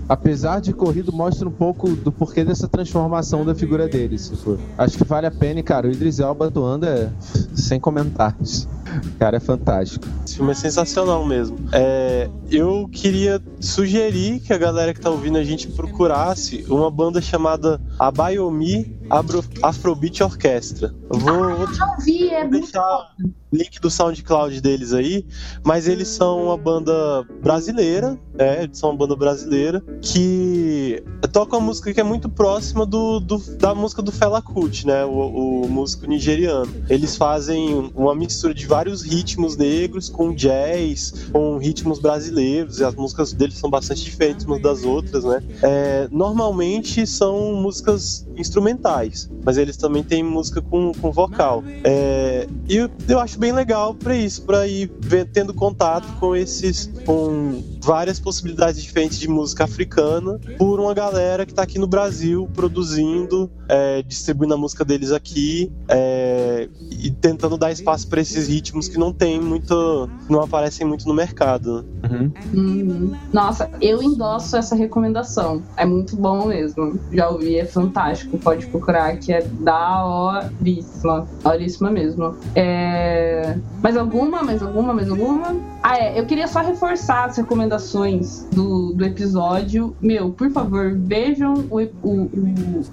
apesar de corrido, mostra um pouco do porquê dessa transformação da figura dele, sacou? Acho que vale a pena e, cara, o Idris Elba atuando é sem comentários. O cara é fantástico. Esse filme é sensacional mesmo. É, eu queria sugerir que a galera que tá ouvindo a gente procurasse uma banda chamada Abayomi Abro- Afrobeat Orchestra. Eu vou, vou Eu vi, é muito deixar link do SoundCloud deles aí, mas eles são uma banda brasileira, é, eles são uma banda brasileira que toca uma música que é muito próxima do, do- da música do Fela Kuti, né, o, o músico nigeriano. Eles fazem uma mistura de vários ritmos negros com jazz, com ritmos brasileiros, e as músicas deles são bastante diferentes umas das outras, né. É, normalmente são músicas instrumentais, mas eles também têm música com, com vocal. É, e eu, eu acho bem legal pra isso, pra ir tendo contato com esses, com várias possibilidades diferentes de música africana por uma galera que tá aqui no Brasil produzindo, é, distribuindo a música deles aqui é, e tentando dar espaço pra esses ritmos que não tem muito, não aparecem muito no mercado. né? Uhum. Nossa, eu endosso essa recomendação. É muito bom mesmo. Já ouvi, é fantástico. Pode procurar, que é da horíssima. Horíssima mesmo. É... Mais alguma? Mais alguma? Mais alguma? Ah, é. Eu queria só reforçar as recomendações do, do episódio. Meu, por favor, vejam o, o, o,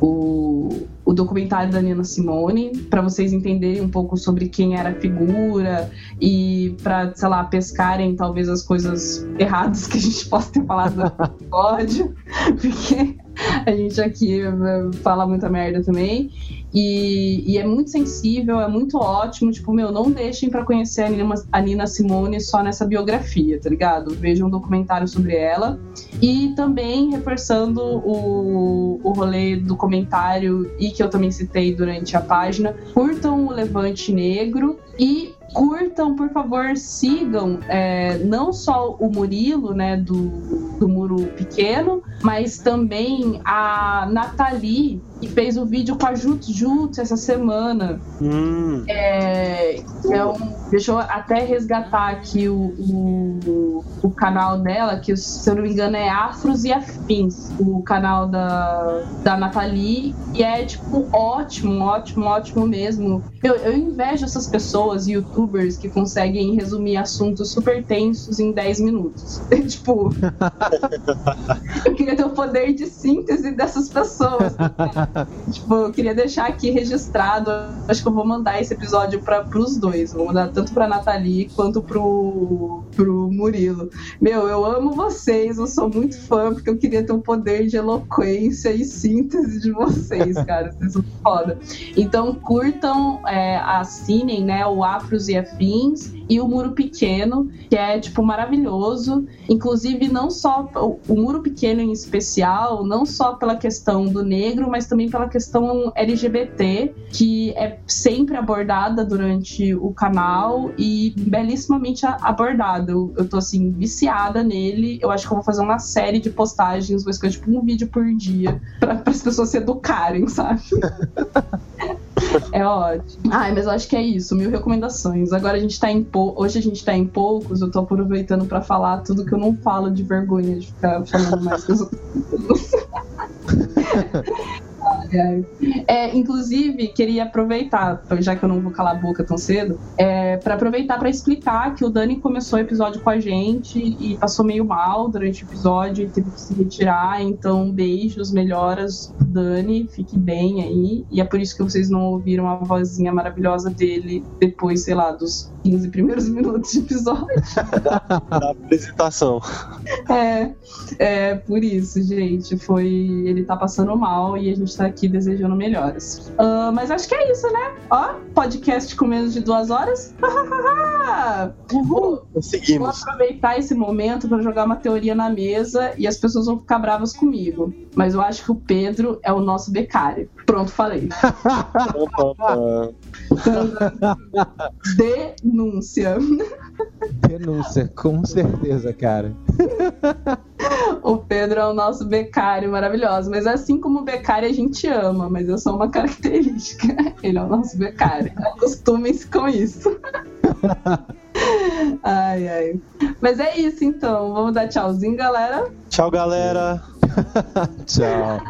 o, o, documentário da Nina Simone, para vocês entenderem um pouco sobre quem era a figura e para, sei lá, pescarem talvez as coisas erradas que a gente possa ter falado no episódio, porque a gente aqui eh, fala muita merda também. E, e é muito sensível, é muito ótimo. Tipo, meu, não deixem pra conhecer a Nina, a Nina Simone só nessa biografia, tá ligado? Vejam um documentário sobre ela. E também reforçando o, o rolê do comentário e que eu também citei durante a página, curtam o Levante Negro e curtam, por favor, sigam é, não só o Murilo, né, do, do Muro Pequeno, mas também a Nathalie, que fez o vídeo com a Jutsu Jutsu essa semana. Hum, É, é um- deixa eu até resgatar aqui o, o, o canal dela, que se eu não me engano é Afros e Afins, o canal da, da Nathalie, e é tipo ótimo, ótimo, ótimo mesmo. Eu, eu invejo essas pessoas, youtubers, que conseguem resumir assuntos super tensos em 10 minutos. tipo, eu queria ter o poder de síntese dessas pessoas. tipo, eu queria deixar aqui registrado. Acho que eu vou mandar esse episódio para pros dois. Vou mandar tanto pra Nathalie quanto pro, pro Murilo. Meu, eu amo vocês, eu sou muito fã, porque eu queria ter o poder de eloquência e síntese de vocês, cara. Vocês são foda. Então curtam, é, assinem, né, o Afros e Afins e o Muro Pequeno, que é, tipo, maravilhoso. Inclusive, não só o, Muro Pequeno em especial, não só pela questão do negro, mas também pela questão LGBT, que é sempre abordada durante o canal e belíssimamente abordada. Eu, eu tô, assim, viciada nele. Eu acho que eu vou fazer uma série de postagens, vou escrever, tipo, um vídeo por dia, para as pessoas se educarem, sabe? É ótimo. Ai, mas eu acho que é isso, mil recomendações. Agora a gente tá em pou... Hoje a gente tá em poucos, eu tô aproveitando pra falar tudo que eu não falo de vergonha de ficar falando mais que os outros. É, inclusive, queria aproveitar, já que eu não vou calar a boca tão cedo, é, para aproveitar para explicar que o Dani começou o episódio com a gente e passou meio mal durante o episódio e teve que se retirar. Então, beijos, melhoras, Dani, fique bem aí. E é por isso que vocês não ouviram a vozinha maravilhosa dele depois, sei lá, dos 15 primeiros minutos de episódio. da apresentação. É, é por isso, gente. Foi. Ele tá passando mal e a gente tá aqui desejando melhoras. Ah, mas acho que é isso, né? Ó, podcast com menos de duas horas. Uhul! Vou Conseguimos. aproveitar esse momento pra jogar uma teoria na mesa e as pessoas vão ficar bravas comigo. Mas eu acho que o Pedro é o nosso becário. Pronto, falei. Denúncia. Denúncia, com certeza, cara. O Pedro é o nosso becário maravilhoso. Mas assim como o becário a gente ama, mas é só uma característica. Ele é o nosso becário. Acostumem-se com isso. Ai, ai. Mas é isso então. Vamos dar tchauzinho, galera. Tchau, galera. Tchau.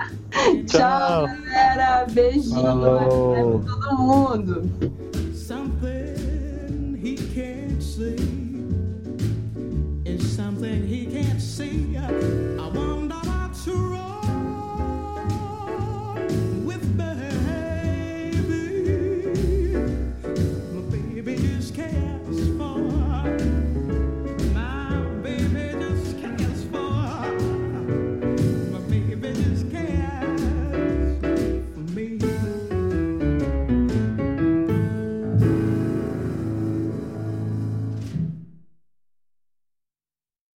Tchau, galera. Beijinho. Todo mundo. Something something he can't see.